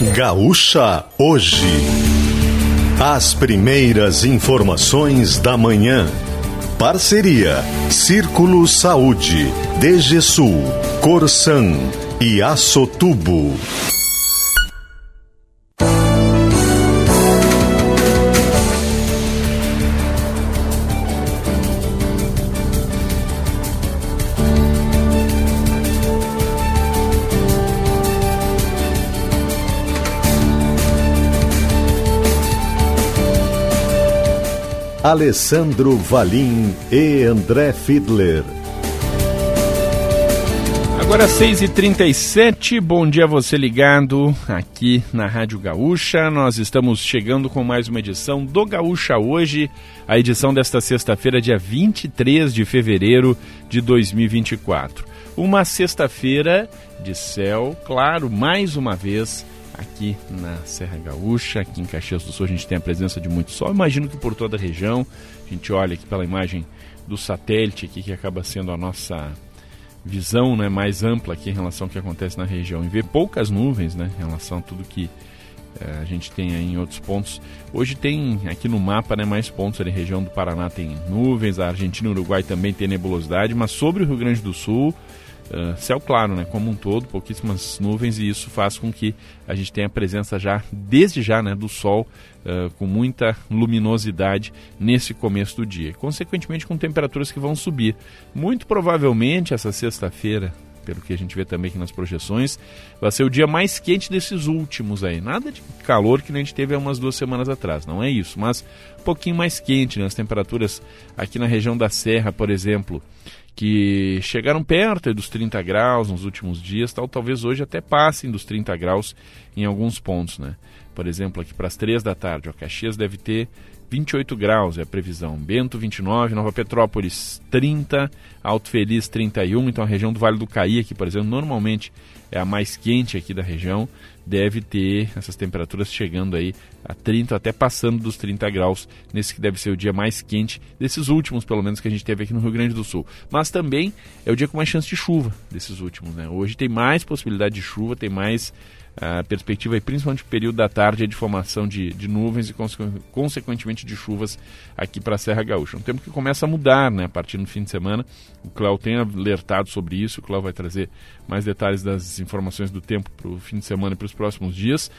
Gaúcha Hoje. As primeiras informações da manhã. Parceria Círculo Saúde, DGSul, Corsan e Açotubo. Alessandro Valim e André Fiedler. Agora 6h37, bom dia você ligado aqui na Rádio Gaúcha. Nós estamos chegando com mais uma edição do Gaúcha Hoje, a edição desta sexta-feira, dia 23 de fevereiro de 2024. Uma sexta-feira de céu claro, mais uma vez aqui na Serra Gaúcha, aqui em Caxias do Sul, a gente tem a presença de muito sol. Imagino que por toda a região, a gente olha aqui pela imagem do satélite aqui, que acaba sendo a nossa visão né, mais ampla aqui em relação ao que acontece na região e vê poucas nuvens né, em relação a tudo que é, a gente tem em outros pontos. Hoje tem aqui no mapa né, mais pontos ali, região do Paraná tem nuvens, a Argentina e o Uruguai também tem nebulosidade, mas sobre o Rio Grande do Sul Uh, céu claro, né, como um todo, pouquíssimas nuvens e isso faz com que a gente tenha a presença já, desde já, né, do sol uh, com muita luminosidade nesse começo do dia. Consequentemente, com temperaturas que vão subir. Muito provavelmente essa sexta-feira, pelo que a gente vê também aqui nas projeções, vai ser o dia mais quente desses últimos aí. Nada de calor que a gente teve há umas duas semanas atrás, não é isso, mas um pouquinho mais quente, né? As temperaturas aqui na região da Serra, por exemplo, que chegaram perto dos 30 graus nos últimos dias, tal, talvez hoje até passem dos 30 graus em alguns pontos, né? Por exemplo, aqui para as 3 da tarde, o Caxias deve ter 28 graus é a previsão. Bento 29, Nova Petrópolis 30, Alto Feliz 31. Então a região do Vale do Caí aqui, por exemplo, normalmente é a mais quente aqui da região, deve ter essas temperaturas chegando aí a 30, até passando dos 30 graus, nesse que deve ser o dia mais quente desses últimos, pelo menos, que a gente teve aqui no Rio Grande do Sul. Mas também é o dia com mais chance de chuva desses últimos, né? Hoje tem mais possibilidade de chuva, tem mais a perspectiva, principalmente no período da tarde, é de formação de, de nuvens e, consequentemente, de chuvas aqui para a Serra Gaúcha. Um tempo que começa a mudar né, a partir do fim de semana. O Cléo tem alertado sobre isso, o Cléo vai trazer mais detalhes das informações do tempo para o fim de semana e para os próximos dias.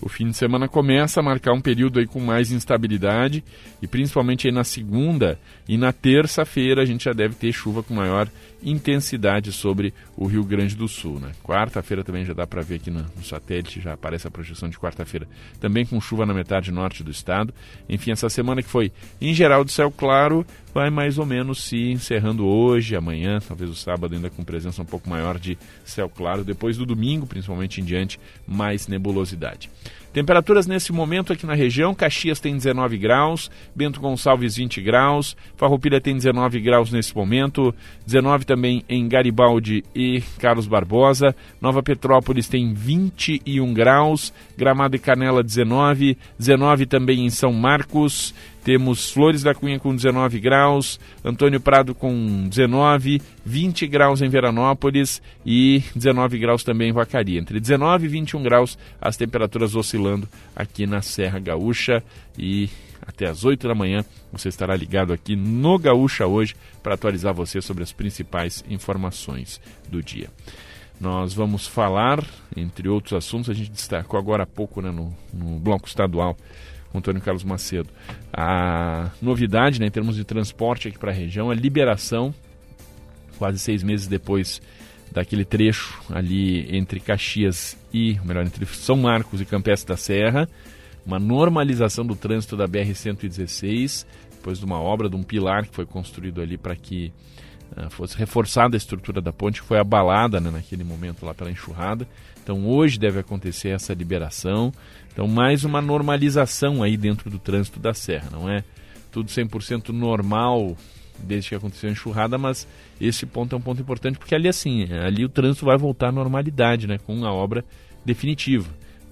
O fim de semana começa a marcar um período aí com mais instabilidade e principalmente aí na segunda e na terça-feira a gente já deve ter chuva com maior intensidade sobre o Rio Grande do Sul. Né? Quarta-feira também já dá para ver aqui no, satélite, já aparece a projeção de quarta-feira, também com chuva na metade norte do estado. Enfim, essa semana que foi em geral de céu claro, vai mais ou menos se encerrando hoje, amanhã, talvez o sábado ainda com presença um pouco maior de céu claro, depois do domingo, principalmente em diante, mais nebulosidade. Temperaturas nesse momento aqui na região: Caxias tem 19 graus, Bento Gonçalves 20 graus, Farroupilha tem 19 graus nesse momento, 19 também em Garibaldi e Carlos Barbosa, Nova Petrópolis tem 21 graus, Gramado e Canela 19, 19 também em São Marcos, temos Flores da Cunha com 19 graus, Antônio Prado com 19, 20 graus em Veranópolis e 19 graus também em Vacaria. Entre 19 e 21 graus as temperaturas oscilando aqui na Serra Gaúcha e até às 8 da manhã você estará ligado aqui no Gaúcha hoje para atualizar você sobre as principais informações do dia. Nós vamos falar, entre outros assuntos, a gente destacou agora há pouco né, no, no bloco estadual Antônio Carlos Macedo. A novidade né, em termos de transporte aqui para a região, a liberação, quase seis meses depois daquele trecho ali entre Caxias e, melhor, entre São Marcos e Campestre da Serra, uma normalização do trânsito da BR-116, depois de uma obra, de um pilar que foi construído ali para que uh, fosse reforçada a estrutura da ponte, que foi abalada né, naquele momento lá pela enxurrada. Então hoje deve acontecer essa liberação. Então, mais uma normalização aí dentro do trânsito da Serra, não é tudo 100% normal desde que aconteceu a enxurrada, mas esse ponto é um ponto importante porque ali assim, ali o trânsito vai voltar à normalidade, né, com a obra definitiva,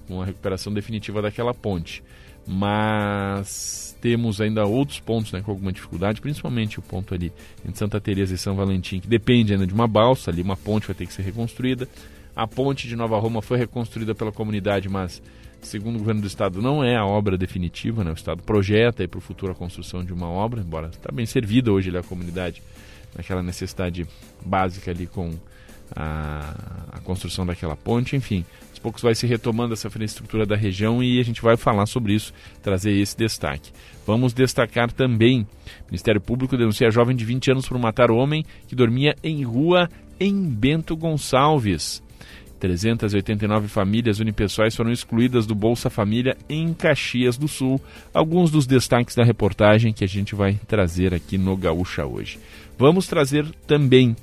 com a recuperação definitiva daquela ponte. Mas temos ainda outros pontos né, com alguma dificuldade, principalmente o ponto ali entre Santa Teresa e São Valentim, que depende ainda de uma balsa, ali uma ponte vai ter que ser reconstruída A ponte de Nova Roma foi reconstruída pela comunidade, mas segundo o governo do estado não é a obra definitiva, né? O estado projeta para o futuro a construção de uma obra, embora está bem servida hoje ali, a comunidade naquela necessidade básica ali com a, a, construção daquela ponte, enfim, aos poucos vai se retomando essa infraestrutura da região e a gente vai falar sobre isso, trazer esse destaque. Vamos destacar também: Ministério Público denuncia jovem de 20 anos por matar homem que dormia em rua em Bento Gonçalves. 389 famílias unipessoais foram excluídas do Bolsa Família em Caxias do Sul. Alguns dos destaques da reportagem que a gente vai trazer aqui no Gaúcha hoje. Vamos trazer também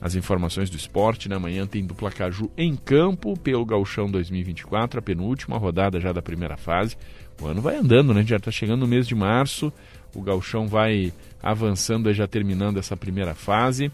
as informações do esporte. Na manhã tem dupla Caju em campo pelo Gauchão 2024, a penúltima rodada já da primeira fase. O ano vai andando, né? Já está chegando no mês de março. O Gauchão vai avançando, já terminando essa primeira fase.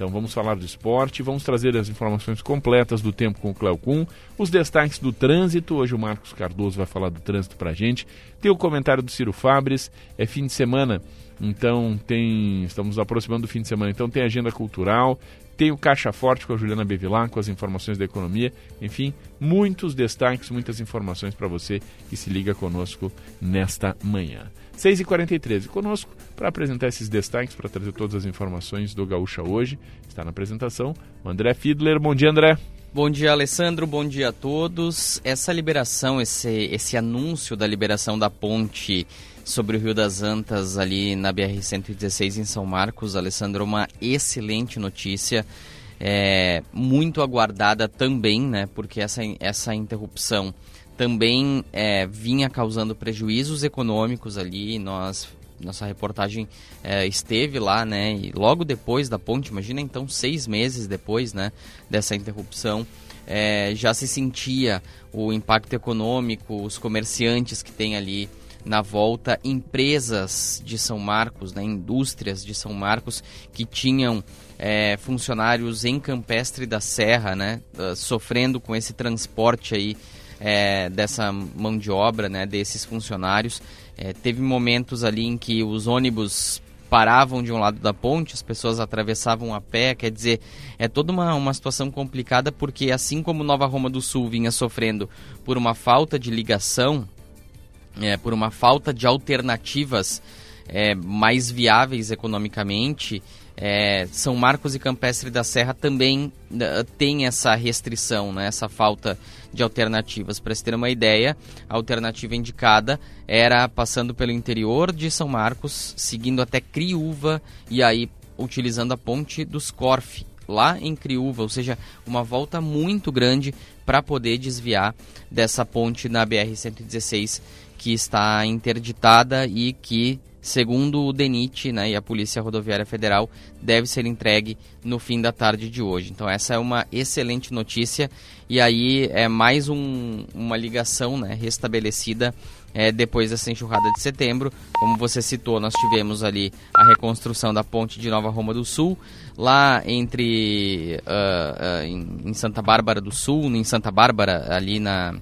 Então vamos falar do esporte, vamos trazer as informações completas do tempo com o Cleo Kuhn, os destaques do trânsito. Hoje o Marcos Cardoso vai falar do trânsito para a gente. Tem o comentário do Ciro Fabres. É fim de semana, então tem. Estamos aproximando do fim de semana, então tem agenda cultural, tem o Caixa Forte com a Juliana Bevilá, com as informações da economia. Enfim, muitos destaques, muitas informações para você que se liga conosco nesta manhã. 6h43 conosco para apresentar esses destaques, para trazer todas as informações do Gaúcha hoje. Está na apresentação o André Fiedler. Bom dia, André. Bom dia, Alessandro. Bom dia a todos. Essa liberação, esse, esse anúncio da liberação da ponte sobre o Rio das Antas ali na BR-116 em São Marcos, Alessandro, uma excelente notícia. É, muito aguardada também, né? Porque essa, essa interrupção também é, vinha causando prejuízos econômicos ali. Nós nossa reportagem é, esteve lá, né? E logo depois da ponte, imagina então seis meses depois, né? Dessa interrupção, é, já se sentia o impacto econômico, os comerciantes que tem ali na volta, empresas de São Marcos, né? Indústrias de São Marcos que tinham é, funcionários em Campestre da Serra, né? Uh, sofrendo com esse transporte aí é, dessa mão de obra, né, desses funcionários. É, teve momentos ali em que os ônibus paravam de um lado da ponte, as pessoas atravessavam a pé, quer dizer, é toda uma, uma situação complicada porque assim como Nova Roma do Sul vinha sofrendo por uma falta de ligação, é, por uma falta de alternativas é, mais viáveis economicamente, é, São Marcos e Campestre da Serra também uh, tem essa restrição, né, essa falta de alternativas. Para se ter uma ideia, a alternativa indicada era passando pelo interior de São Marcos, seguindo até Criúva e aí utilizando a ponte dos Corf, lá em Criúva, ou seja, uma volta muito grande para poder desviar dessa ponte na BR-116 que está interditada e que segundo o DENIT né, e a Polícia Rodoviária Federal, deve ser entregue no fim da tarde de hoje. Então essa é uma excelente notícia e aí é mais um, uma ligação né, restabelecida é, depois dessa enxurrada de setembro. Como você citou, nós tivemos ali a reconstrução da ponte de Nova Roma do Sul, lá entre uh, uh, em, em, Santa Bárbara do Sul, em Santa Bárbara, ali na,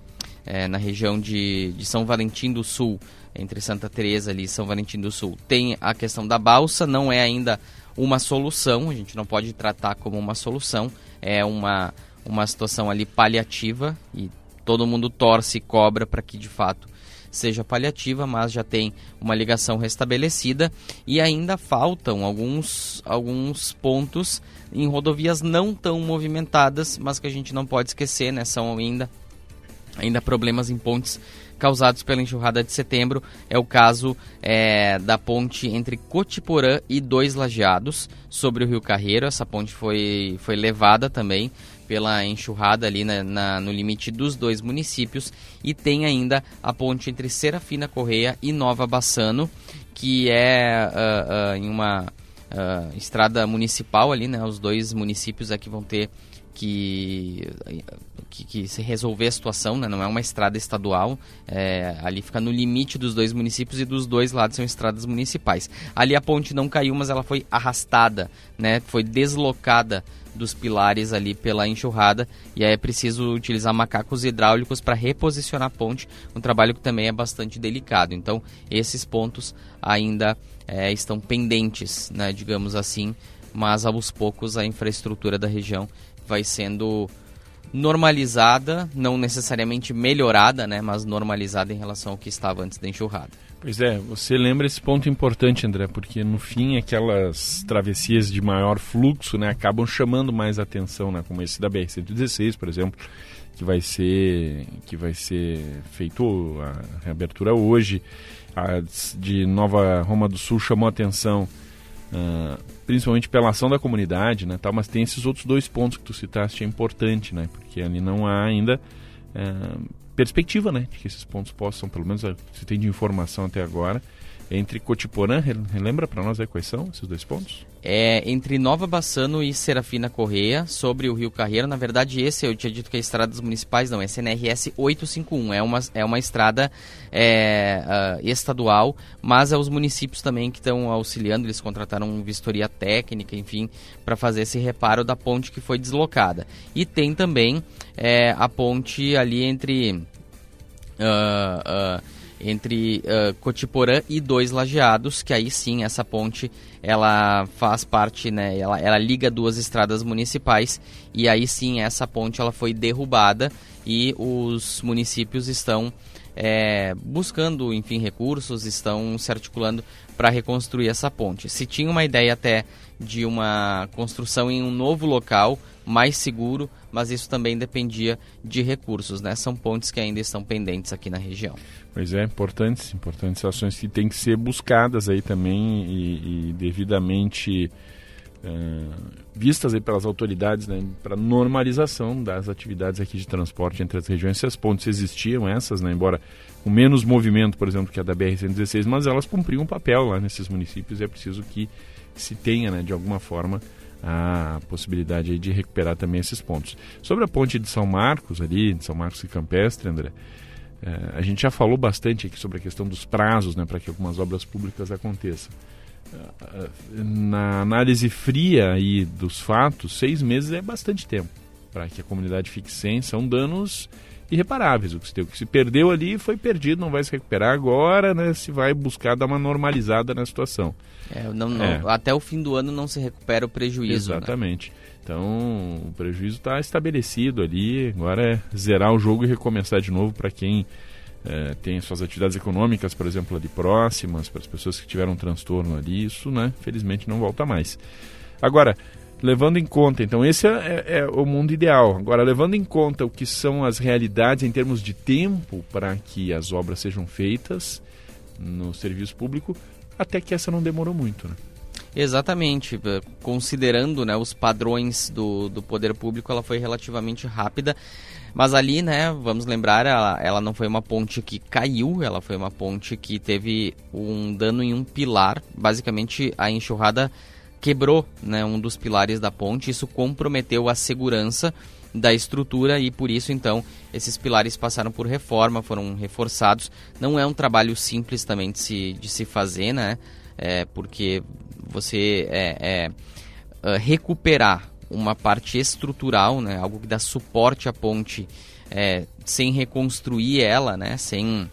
é, na região de, de São Valentim do Sul, entre Santa Teresa ali e São Valentim do Sul. Tem a questão da balsa, não é ainda uma solução, a gente não pode tratar como uma solução, é uma, uma situação ali paliativa e todo mundo torce e cobra para que de fato seja paliativa, mas já tem uma ligação restabelecida e ainda faltam alguns, alguns pontos em rodovias não tão movimentadas, mas que a gente não pode esquecer, né? São ainda, ainda problemas em pontes causados pela enxurrada de setembro. É o caso é, da ponte entre Cotiporã e Dois Lajeados, sobre o Rio Carreiro. Essa ponte foi, foi levada também pela enxurrada ali na, na, no limite dos dois municípios. E tem ainda a ponte entre Serafina Correia e Nova Bassano, que é uh, uh, em uma uh, estrada municipal ali, né? Os dois municípios aqui vão ter que, que, que, se resolver a situação, né? não é uma estrada estadual, é, ali fica no limite dos dois municípios e dos dois lados são estradas municipais. Ali a ponte não caiu, mas ela foi arrastada, né? foi deslocada dos pilares ali pela enxurrada e aí é preciso utilizar macacos hidráulicos para reposicionar a ponte, um trabalho que também é bastante delicado. Então esses pontos ainda é, estão pendentes, né, digamos assim, mas aos poucos a infraestrutura da região vai sendo normalizada, não necessariamente melhorada, né, mas normalizada em relação ao que estava antes da enxurrada. Pois é, você lembra esse ponto importante, André, porque no fim aquelas travessias de maior fluxo, né, acabam chamando mais atenção, né, como esse da BR-116, por exemplo, que vai ser que vai ser feito a reabertura hoje, a de Nova Roma do Sul chamou atenção uh, principalmente pela ação da comunidade, né, tal, mas tem esses outros dois pontos que tu citaste, é importante, né, porque ali não há ainda uh, perspectiva, né, de que esses pontos possam, pelo menos se tem de informação até agora, entre Cotiporã, relembra para nós aí quais são esses dois pontos? É entre Nova Bassano e Serafina Correia, sobre o Rio Carreiro. Na verdade, esse eu tinha dito que é estradas municipais, não, é CNRS 851. É uma, é uma estrada é, uh, estadual, mas é os municípios também que estão auxiliando. Eles contrataram vistoria técnica, enfim, para fazer esse reparo da ponte que foi deslocada. E tem também é, a ponte ali entre. Uh, uh, entre uh, Cotiporã e dois lajeados, que aí sim essa ponte ela faz parte, né, ela, ela liga duas estradas municipais e aí sim essa ponte ela foi derrubada e os municípios estão é, buscando, enfim, recursos, estão se articulando para reconstruir essa ponte. Se tinha uma ideia até de uma construção em um novo local, mais seguro, mas isso também dependia de recursos, né? São pontes que ainda estão pendentes aqui na região. Pois é, importantes, importantes ações que têm que ser buscadas aí também e, e devidamente uh, vistas aí pelas autoridades, né, para normalização das atividades aqui de transporte entre as regiões. Se as pontes existiam, essas, né, embora com menos movimento, por exemplo, que a da BR-116, mas elas cumpriam um papel lá nesses municípios e é preciso que se tenha, né, de alguma forma, a possibilidade de recuperar também esses pontos. Sobre a ponte de São Marcos, ali, de São Marcos e Campestre, André, é, a gente já falou bastante aqui sobre a questão dos prazos né, para que algumas obras públicas aconteçam. É, na análise fria aí dos fatos, seis meses é bastante tempo para que a comunidade fique sem. São danos irreparáveis. O que, se, o que se perdeu ali foi perdido, não vai se recuperar agora, né? Se vai buscar dar uma normalizada na situação. É, não, não, é. Até o fim do ano não se recupera o prejuízo. Né? Exatamente. Né? Então o prejuízo está estabelecido ali. Agora é zerar o jogo e recomeçar de novo para quem é, tem suas atividades econômicas, por exemplo, ali próximas, para as pessoas que tiveram um transtorno ali. Isso, né? Felizmente não volta mais. Agora, levando em conta, então esse é, é, é, o mundo ideal. Agora, levando em conta o que são as realidades em termos de tempo para que as obras sejam feitas no serviço público, até que essa não demorou muito, né? Exatamente, eh, considerando né, os padrões do, do poder público, ela foi relativamente rápida. Mas ali, né, vamos lembrar, ela, ela não foi uma ponte que caiu, ela foi uma ponte que teve um dano em um pilar. Basicamente, a enxurrada quebrou né, um dos pilares da ponte, isso comprometeu a segurança da estrutura e por isso então esses pilares passaram por reforma, foram reforçados. Não é um trabalho simples também de se, de se fazer, né? É, porque você é, é, é recuperar uma parte estrutural, né? Algo que dá suporte à ponte é, sem reconstruir ela, né? Sem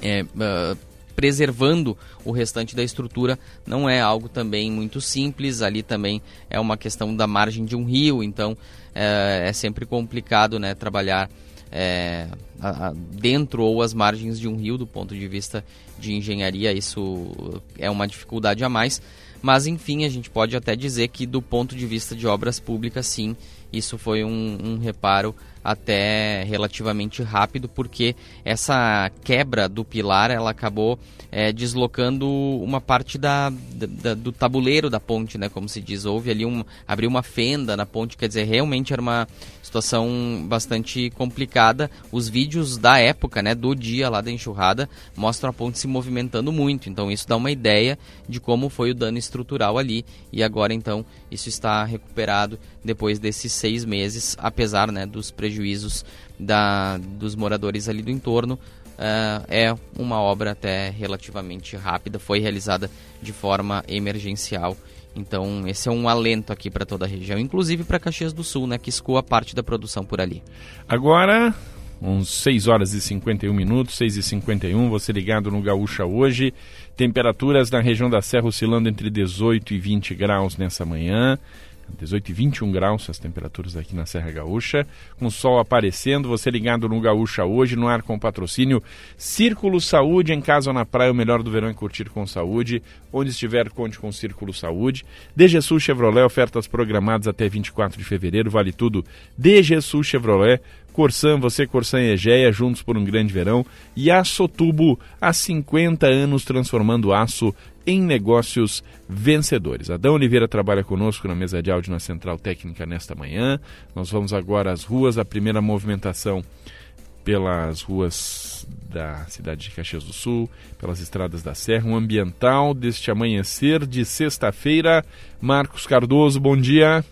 uh, preservando o restante da estrutura não é algo também muito simples. Ali também é uma questão da margem de um rio, então é, é sempre complicado né, trabalhar é, a, a, dentro ou as margens de um rio do ponto de vista de engenharia. Isso é uma dificuldade a mais. Mas enfim, a gente pode até dizer que do ponto de vista de obras públicas, sim, isso foi um, um reparo até relativamente rápido, porque essa quebra do pilar ela acabou é, deslocando uma parte da, da, do tabuleiro da ponte, né? Como se diz, houve ali um abriu uma fenda na ponte, quer dizer, realmente era uma situação bastante complicada. Os vídeos da época, né, do dia lá da enxurrada, mostram a ponte se movimentando muito. Então isso dá uma ideia de como foi o dano estrutural ali. E agora então isso está recuperado depois desses seis meses, apesar né, dos prejuízos da, dos moradores ali do entorno. Uh, é uma obra até relativamente rápida, foi realizada de forma emergencial. Então, esse é um alento aqui para toda a região, inclusive para Caxias do Sul, né, que escoa parte da produção por ali. Agora, uns 6 horas e 51 minutos, 6 e 51, você ligado no Gaúcha hoje. Temperaturas na região da Serra oscilando entre 18 e 20 graus nessa manhã. 18 e 21 graus as temperaturas aqui na Serra Gaúcha, com o sol aparecendo, você ligado no Gaúcha hoje, no ar com patrocínio Círculo Saúde, em casa ou na praia, o melhor do verão é curtir com saúde, onde estiver, conte com Círculo Saúde. DGSul Chevrolet, ofertas programadas até 24 de fevereiro, vale tudo. DGSul Chevrolet, Corsan, você Corsan e Egeia, juntos por um grande verão. E Açotubo, há 50 anos transformando aço em negócios vencedores. Adão Oliveira trabalha conosco na mesa de áudio na Central Técnica nesta manhã. Nós vamos agora às ruas, a primeira movimentação pelas ruas da cidade de Caxias do Sul, pelas estradas da Serra, um ambiental deste amanhecer de sexta-feira. Marcos Cardoso, bom dia.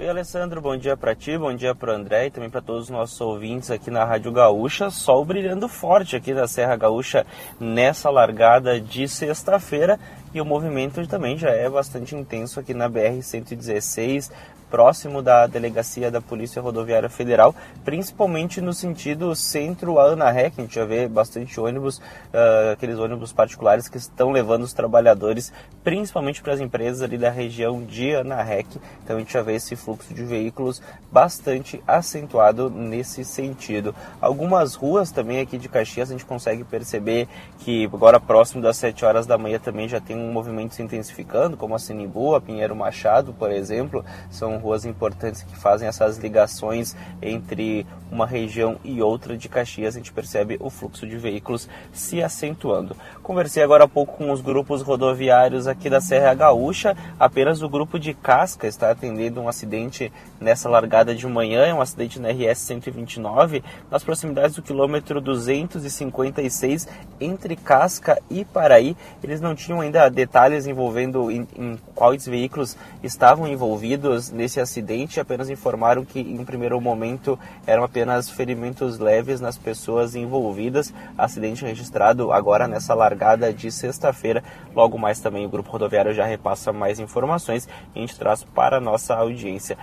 Oi, Alessandro, bom dia para ti, bom dia para André e também para todos os nossos ouvintes aqui na Rádio Gaúcha. Sol brilhando forte aqui da Serra Gaúcha nessa largada de sexta-feira e o movimento também já é bastante intenso aqui na BR-116, próximo da delegacia da Polícia Rodoviária Federal, principalmente no sentido centro a Ana Ré, que a gente já vê bastante ônibus, uh, aqueles ônibus particulares que estão levando os trabalhadores, principalmente para as empresas ali da região de Ana Rec. Então a gente já vê esse fluxo de veículos bastante acentuado nesse sentido. Algumas ruas também aqui de Caxias a gente consegue perceber que agora próximo das 7 horas da manhã também já tem um movimento se intensificando, como a Sinimbu, a Pinheiro Machado, por exemplo, são ruas importantes que fazem essas ligações entre uma região e outra de Caxias, a gente percebe o fluxo de veículos se acentuando. Conversei agora há pouco com os grupos rodoviários aqui da Serra Gaúcha, apenas o grupo de Casca está atendendo um acidente nessa largada de manhã, é um acidente na RS 129, nas proximidades do quilômetro 256 entre Casca e Paraí. Eles não tinham ainda detalhes envolvendo em, em quais veículos estavam envolvidos nesse acidente, apenas informaram que em primeiro momento eram apenas ferimentos leves nas pessoas envolvidas. Acidente registrado agora nessa largada de sexta-feira. Logo mais também o grupo rodoviário já repassa mais informações e a gente traz para a nossa audiência.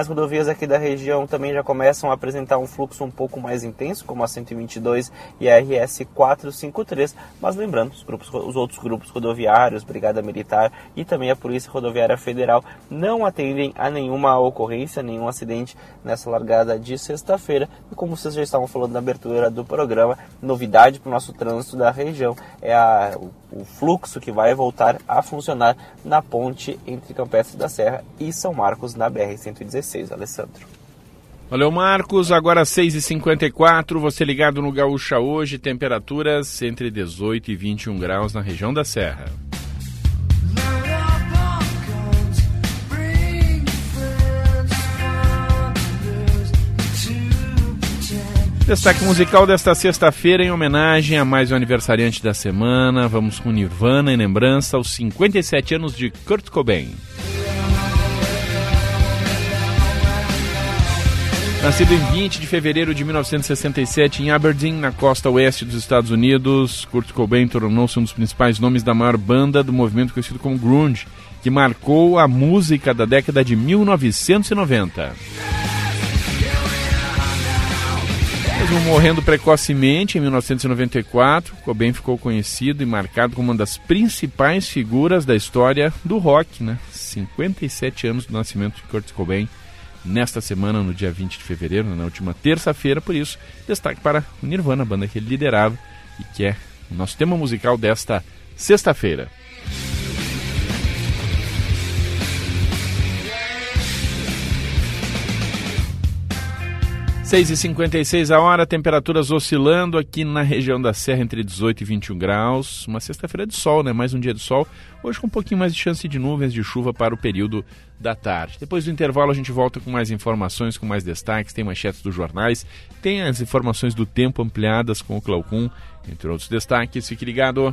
Demais rodovias aqui da região também já começam a apresentar um fluxo um pouco mais intenso, como a 122 e a RS 453, mas lembrando, os, grupos, os outros grupos rodoviários, Brigada Militar e também a Polícia Rodoviária Federal não atendem a nenhum nenhuma ocorrência, nenhum acidente nessa largada de sexta-feira. E como vocês já estavam falando na abertura do programa, novidade para o nosso trânsito da região é a, o, o fluxo que vai voltar a funcionar na ponte entre Campestre da Serra e São Marcos na BR-116. Alessandro. Valeu, Marcos. Agora 6h54, você ligado no Gaúcha hoje, temperaturas entre 18 e 21 graus na região da Serra. Destaque musical desta sexta-feira em homenagem a mais um aniversariante da semana. Vamos com Nirvana em lembrança aos 57 anos de Kurt Cobain. Nascido em 20 de fevereiro de 1967 em Aberdeen, na costa oeste dos Estados Unidos, Kurt Cobain tornou-se um dos principais nomes da maior banda do movimento conhecido como grunge, que marcou a música da década de 1990. Mesmo morrendo precocemente em 1994, Cobain ficou conhecido e marcado como uma das principais figuras da história do rock, né? 57 anos do nascimento de Kurt Cobain nesta semana, no dia 20 de fevereiro, na última terça-feira, por isso, destaque para o Nirvana, a banda que ele liderava e que é o nosso tema musical desta sexta-feira. 6h56 a hora, temperaturas oscilando aqui na região da Serra entre 18 e 21 graus. Uma sexta-feira de sol, né? Mais um dia de sol. Hoje com um pouquinho mais de chance de nuvens de chuva para o período da tarde. Depois do intervalo a gente volta com mais informações, com mais destaques, tem manchetes dos jornais, tem as informações do tempo ampliadas com o Claucum, entre outros destaques. Fique ligado.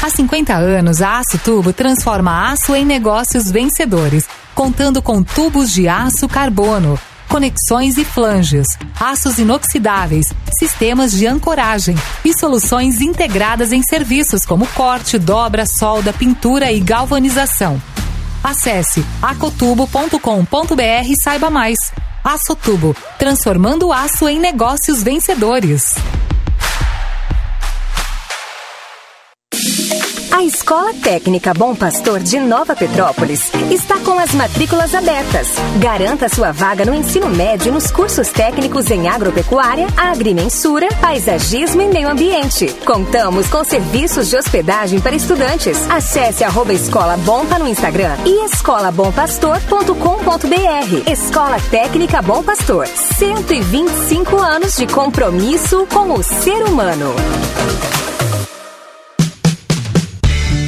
Há 50 anos, a Aço Tubo transforma aço em negócios vencedores, contando com tubos de aço carbono, conexões e flanges, aços inoxidáveis, sistemas de ancoragem e soluções integradas em serviços como corte, dobra, solda, pintura e galvanização. Acesse acotubo.com.br e saiba mais. Açotubo, transformando aço em negócios vencedores. A Escola Técnica Bom Pastor de Nova Petrópolis está com as matrículas abertas. Garanta sua vaga no ensino médio nos cursos técnicos em agropecuária, agrimensura, paisagismo e meio ambiente. Contamos com serviços de hospedagem para estudantes. Acesse arroba Escola Bompa no Instagram e escolabompastor.com.br. Escola Técnica Bom Pastor. 125 anos de compromisso com o ser humano.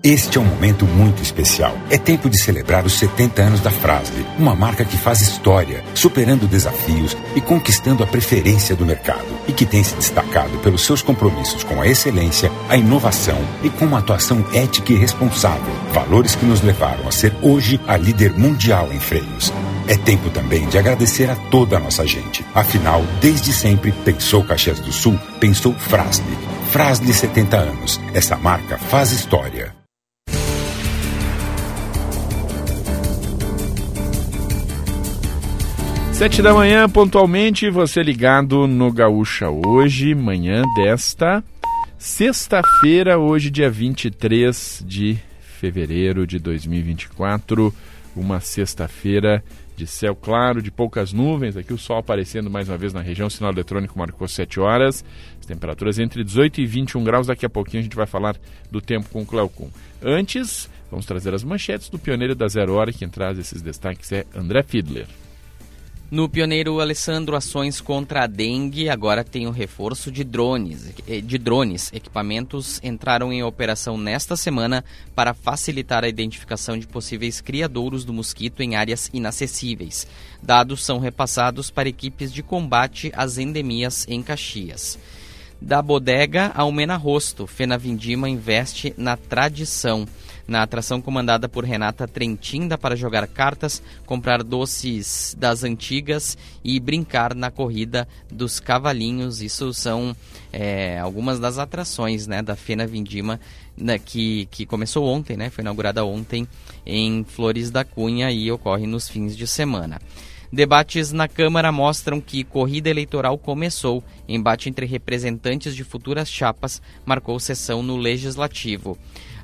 Este é um momento muito especial. É tempo de celebrar os 70 anos da Frasle, uma marca que faz história, superando desafios e conquistando a preferência do mercado e que tem se destacado pelos seus compromissos com a excelência, a inovação e com uma atuação ética e responsável, valores que nos levaram a ser hoje a líder mundial em freios. É tempo também de agradecer a toda a nossa gente. Afinal, desde sempre, pensou Caxias do Sul, pensou Frasle. Frasle 70 anos. Essa marca faz história. Sete da manhã, pontualmente, você ligado no Gaúcha hoje, manhã desta sexta-feira, hoje dia 23 de fevereiro de 2024, uma sexta-feira de céu claro, de poucas nuvens, aqui o sol aparecendo mais uma vez na região, o sinal eletrônico marcou 7 horas, as temperaturas entre 18 e 21 graus, daqui a pouquinho a gente vai falar do tempo com o Cleocum. Antes, vamos trazer as manchetes do pioneiro da Zero Hora, quem traz esses destaques é André Fiedler. No pioneiro Alessandro, ações contra a dengue agora tem o reforço de drones. Eh, de drones, equipamentos entraram em operação nesta semana para facilitar a identificação de possíveis criadouros do mosquito em áreas inacessíveis. Dados são repassados para equipes de combate às endemias em Caxias. Da bodega ao Mena Rosto, Fena Vindima investe na tradição. Na atração comandada por Renata Trentin, dá para jogar cartas, comprar doces das antigas e brincar na corrida dos cavalinhos. Isso são é, algumas das atrações né, da Fena Vindima, né, que, que começou ontem, né, foi inaugurada ontem em Flores da Cunha e ocorre nos fins de semana. Debates na Câmara mostram que corrida eleitoral começou. Embate entre representantes de futuras chapas marcou sessão no Legislativo.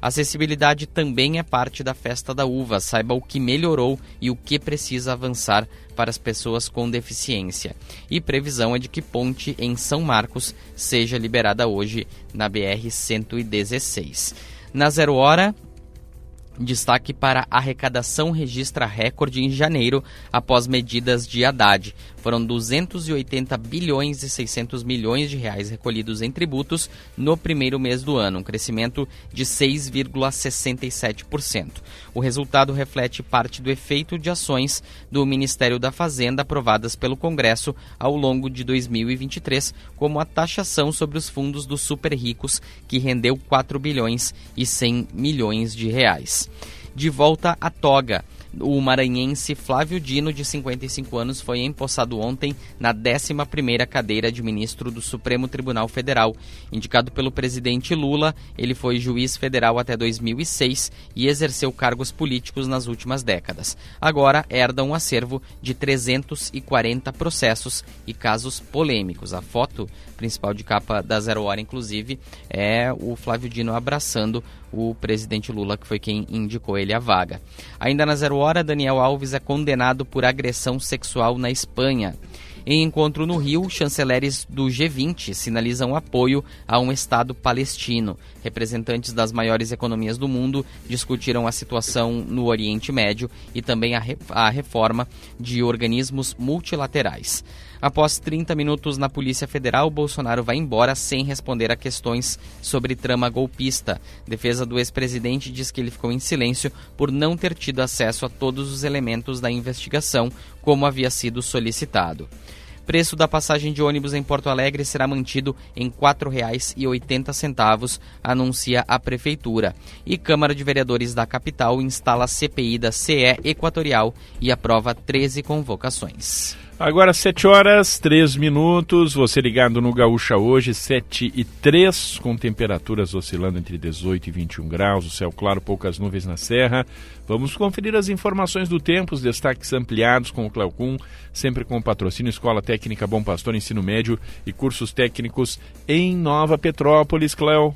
Acessibilidade também é parte da festa da uva. Saiba o que melhorou e o que precisa avançar para as pessoas com deficiência. E previsão é de que ponte em São Marcos seja liberada hoje na BR 116. Na zero hora, Destaque para a arrecadação registra recorde em janeiro após medidas de Haddad. Foram 280 bilhões e 600 milhões de reais recolhidos em tributos no primeiro mês do ano, um crescimento de 6,67%. O resultado reflete parte do efeito de ações do Ministério da Fazenda aprovadas pelo Congresso ao longo de 2023, como a taxação sobre os fundos dos super ricos, que rendeu 4 bilhões e 100 milhões de reais. De volta à toga. O maranhense Flávio Dino, de 55 anos, foi empossado ontem na 11ª cadeira de ministro do Supremo Tribunal Federal. Indicado pelo presidente Lula, ele foi juiz federal até 2006 e exerceu cargos políticos nas últimas décadas. Agora herda um acervo de 340 processos e casos polêmicos. A foto principal de capa da Zero Hora, inclusive, é o Flávio Dino abraçando o presidente Lula, que foi quem indicou ele a vaga. Ainda na Zero Hora, Daniel Alves é condenado por agressão sexual na Espanha. Em encontro no Rio, chanceleres do G20 sinalizam apoio a um Estado palestino. Representantes das maiores economias do mundo discutiram a situação no Oriente Médio e também a, a reforma de organismos multilaterais. Após 30 minutos na Polícia Federal, Bolsonaro vai embora sem responder a questões sobre trama golpista. Defesa do ex-presidente diz que ele ficou em silêncio por não ter tido acesso a todos os elementos da investigação, como havia sido solicitado. Preço da passagem de ônibus em Porto Alegre será mantido em R$ 4,80, anuncia a Prefeitura. E Câmara de Vereadores da capital instala a CPI da CE Equatorial e aprova 13 convocações. Agora 7 horas, 3 minutos, você ligado no Gaúcha hoje, 7 e 3, com temperaturas oscilando entre 18 e 21 graus, o céu claro, poucas nuvens na serra. Vamos conferir as informações do tempo, os destaques ampliados com o Cleocum, sempre com o patrocínio Escola Técnica Bom Pastor, Ensino Médio e cursos técnicos em Nova Petrópolis, Cleo.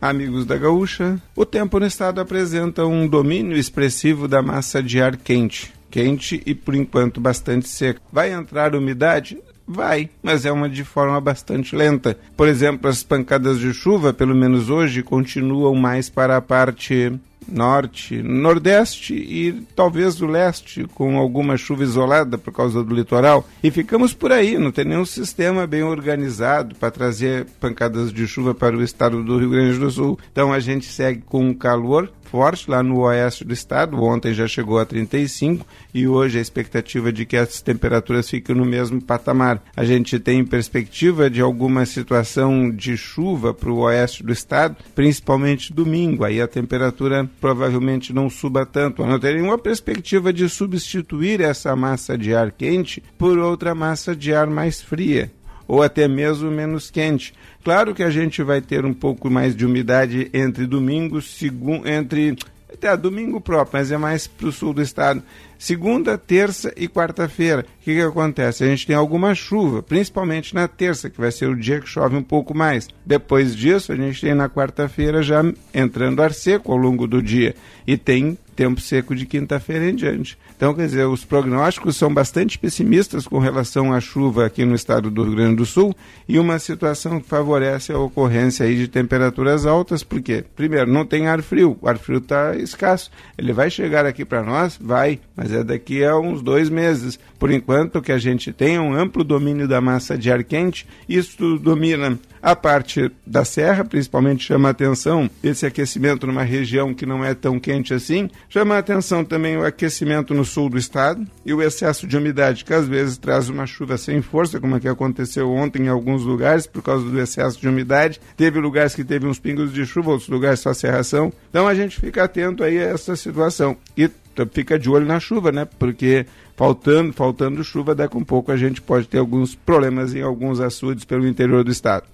Amigos da Gaúcha, o tempo no estado apresenta um domínio expressivo da massa de ar quente quente e por enquanto bastante seco. Vai entrar umidade? Vai, mas é uma de forma bastante lenta. Por exemplo, as pancadas de chuva, pelo menos hoje, continuam mais para a parte norte, nordeste e talvez do leste, com alguma chuva isolada por causa do litoral. E ficamos por aí, não tem nenhum sistema bem organizado para trazer pancadas de chuva para o estado do Rio Grande do Sul. Então a gente segue com calor forte lá no oeste do estado. Ontem já chegou a 35 e hoje a expectativa de que as temperaturas fiquem no mesmo patamar. A gente tem perspectiva de alguma situação de chuva para o oeste do estado, principalmente domingo. Aí a temperatura provavelmente não suba tanto. Não tem nenhuma perspectiva de substituir essa massa de ar quente por outra massa de ar mais fria ou até mesmo menos quente. Claro que a gente vai ter um pouco mais de umidade entre domingo, segundo, entre até domingo próprio, mas é mais para o sul do estado. Segunda, terça e quarta-feira. O que, que acontece? A gente tem alguma chuva, principalmente na terça, que vai ser o dia que chove um pouco mais. Depois disso, a gente tem na quarta-feira já entrando ar seco ao longo do dia. E tem tempo seco de quinta-feira em diante. Então, quer dizer, os prognósticos são bastante pessimistas com relação à chuva aqui no estado do Rio Grande do Sul e uma situação que favorece a ocorrência aí de temperaturas altas, porque, primeiro, não tem ar frio, o ar frio está escasso. Ele vai chegar aqui para nós? Vai, mas é daqui a uns dois meses. Por enquanto, que a gente tem um amplo domínio da massa de ar quente, isso domina a parte da serra, principalmente, chama a atenção esse aquecimento numa região que não é tão quente assim. Chama a atenção também o aquecimento no sul do estado e o excesso de umidade, que às vezes traz uma chuva sem força, como é que aconteceu ontem em alguns lugares, por causa do excesso de umidade. Teve lugares que teve uns pingos de chuva, outros lugares só serração. Então a gente fica atento aí a essa situação. E fica de olho na chuva, né? Porque faltando, faltando chuva, daqui a um pouco a gente pode ter alguns problemas em alguns açudes pelo interior do estado.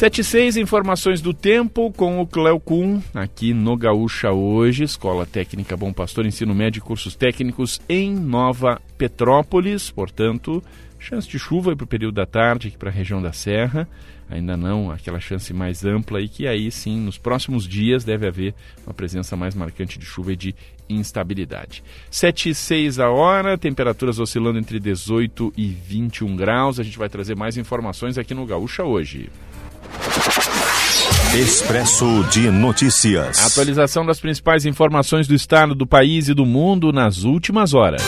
Sete seis informações do tempo com o Cleo Kuhn, aqui no Gaúcha hoje, Escola Técnica Bom Pastor, Ensino Médio e Cursos Técnicos em Nova Petrópolis, portanto, chance de chuva para o período da tarde aqui para a região da Serra. ainda não aquela chance mais ampla e que aí sim, nos próximos dias deve haver uma presença mais marcante de chuva e de instabilidade. 7 e 6 a hora, temperaturas oscilando entre 18 e 21 graus. A gente vai trazer mais informações aqui no Gaúcha hoje. Expresso de Notícias. Atualização das principais informações do estado, do país e do mundo nas últimas horas.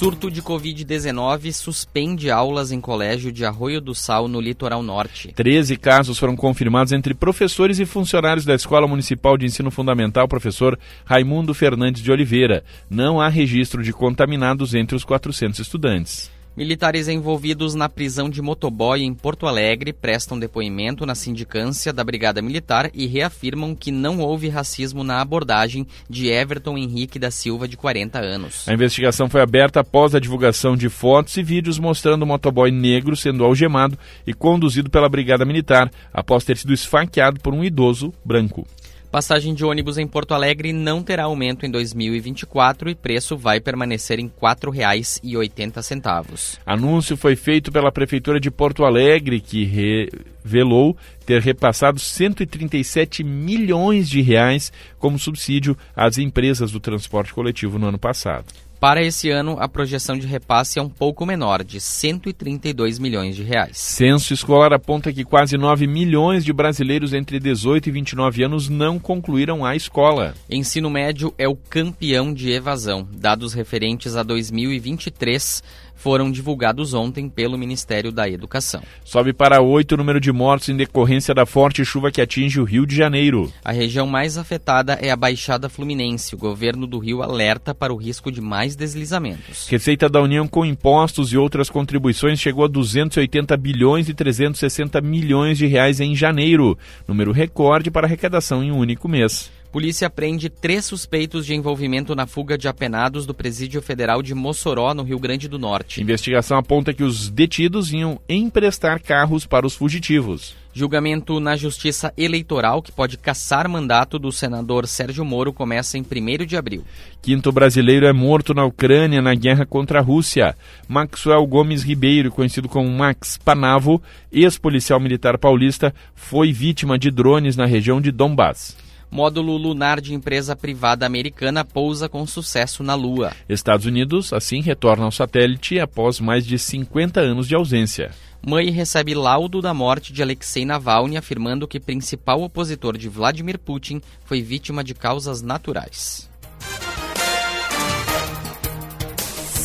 Surto de Covid-19 suspende aulas em colégio de Arroio do Sal, no litoral norte. 13 casos foram confirmados entre professores e funcionários da Escola Municipal de Ensino Fundamental, professor Raimundo Fernandes de Oliveira. Não há registro de contaminados entre os 400 estudantes. Militares envolvidos na prisão de motoboy em Porto Alegre prestam depoimento na sindicância da Brigada Militar e reafirmam que não houve racismo na abordagem de Everton Henrique da Silva, de 40 anos. A investigação foi aberta após a divulgação de fotos e vídeos mostrando o motoboy negro sendo algemado e conduzido pela Brigada Militar após ter sido esfaqueado por um idoso branco. Passagem de ônibus em Porto Alegre não terá aumento em 2024 e preço vai permanecer em R$ 4,80. Anúncio foi feito pela Prefeitura de Porto Alegre, que revelou ter repassado 137 milhões de reais como subsídio às empresas do transporte coletivo no ano passado. Para esse ano, a projeção de repasse é um pouco menor, de 132 milhões de reais. Censo escolar aponta que quase 9 milhões de brasileiros entre 18 e 29 anos não concluíram a escola. Ensino médio é o campeão de evasão. Dados referentes a 2023 foram divulgados ontem pelo Ministério da Educação. Sobe para oito o número de mortos em decorrência da forte chuva que atinge o Rio de Janeiro. A região mais afetada é a Baixada Fluminense. O governo do Rio alerta para o risco de mais deslizamentos. Receita da União com impostos e outras contribuições chegou a 280 bilhões e 360 milhões de reais em janeiro, número recorde para arrecadação em um único mês. Polícia prende três suspeitos de envolvimento na fuga de apenados do Presídio Federal de Mossoró, no Rio Grande do Norte. Investigação aponta que os detidos iam emprestar carros para os fugitivos. Julgamento na Justiça Eleitoral, que pode caçar mandato do senador Sérgio Moro, começa em 1 de abril. Quinto brasileiro é morto na Ucrânia na guerra contra a Rússia. Maxwell Gomes Ribeiro, conhecido como Max Panavo, ex-policial militar paulista, foi vítima de drones na região de Donbass. Módulo lunar de empresa privada americana pousa com sucesso na Lua. Estados Unidos, assim, retorna ao satélite após mais de 50 anos de ausência. Mãe recebe laudo da morte de Alexei Navalny, afirmando que principal opositor de Vladimir Putin foi vítima de causas naturais.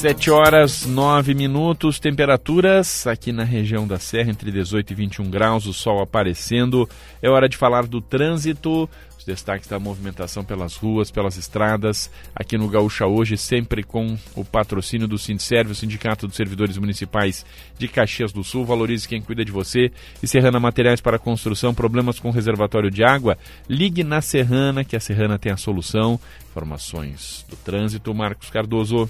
7 horas 9 minutos, temperaturas aqui na região da Serra entre 18 e 21 graus, o sol aparecendo. É hora de falar do trânsito destaques da movimentação pelas ruas, pelas estradas, aqui no Gaúcha hoje, sempre com o patrocínio do Sindserve, o Sindicato dos Servidores Municipais de Caxias do Sul. Valorize quem cuida de você. E Serrana Materiais para Construção, problemas com reservatório de água? Ligue na Serrana, que a Serrana tem a solução. Informações do trânsito, Marcos Cardoso.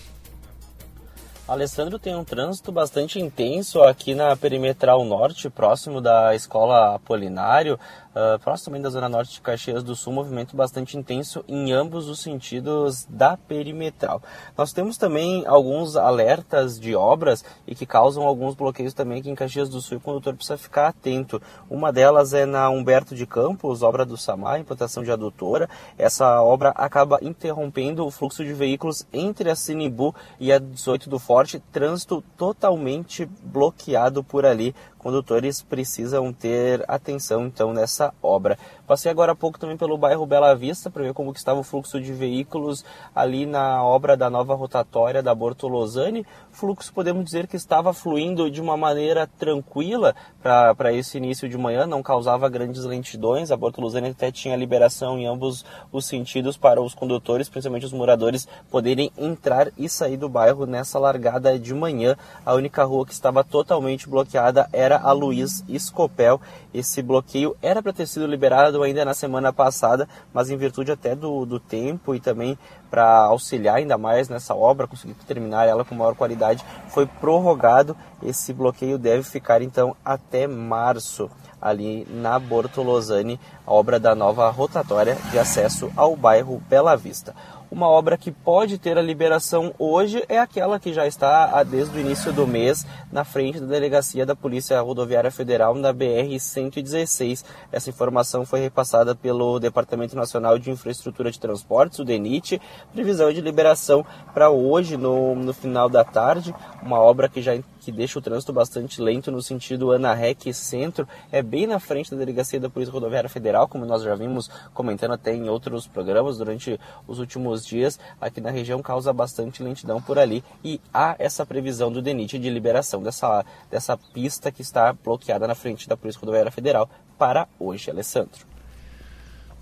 Alessandro tem um trânsito bastante intenso aqui na Perimetral Norte, próximo da Escola Apolinário. Uh, próximo também da Zona Norte de Caxias do Sul, movimento bastante intenso em ambos os sentidos da perimetral. Nós temos também alguns alertas de obras e que causam alguns bloqueios também aqui em Caxias do Sul e o condutor precisa ficar atento. Uma delas é na Humberto de Campos, obra do Samar, implantação de adutora. Essa obra acaba interrompendo o fluxo de veículos entre a Sinibu e a 18 do Forte, trânsito totalmente bloqueado por ali condutores precisam ter atenção então nessa obra. Passei agora há pouco também pelo bairro Bela Vista para ver como que estava o fluxo de veículos ali na obra da nova rotatória da Bortolosani. Fluxo podemos dizer que estava fluindo de uma maneira tranquila para esse início de manhã, não causava grandes lentidões. A Bortolosani até tinha liberação em ambos os sentidos para os condutores, principalmente os moradores, poderem entrar e sair do bairro nessa largada de manhã. A única rua que estava totalmente bloqueada era a Luiz Escopel. Esse bloqueio era para ter sido liberado ainda na semana passada, mas em virtude até do, do tempo e também para auxiliar ainda mais nessa obra, conseguir terminar ela com maior qualidade, foi prorrogado. Esse bloqueio deve ficar então até março ali na Bortolosani, a obra da nova rotatória de acesso ao bairro Bela Vista. Uma obra que pode ter a liberação hoje é aquela que já está desde o início do mês na frente da delegacia da Polícia Rodoviária Federal na BR-116. Essa informação foi repassada pelo Departamento Nacional de Infraestrutura de Transportes, o DENIT. Previsão de liberação para hoje, no, no final da tarde. Uma obra que já que deixa o trânsito bastante lento no sentido Ana-Rec Centro, é bem na frente da delegacia da Polícia Rodoviária Federal, como nós já vimos comentando até em outros programas durante os últimos dias, aqui na região causa bastante lentidão por ali e há essa previsão do DENIT de liberação dessa, dessa pista que está bloqueada na frente da Polícia Rodoviária Federal para hoje, Alessandro.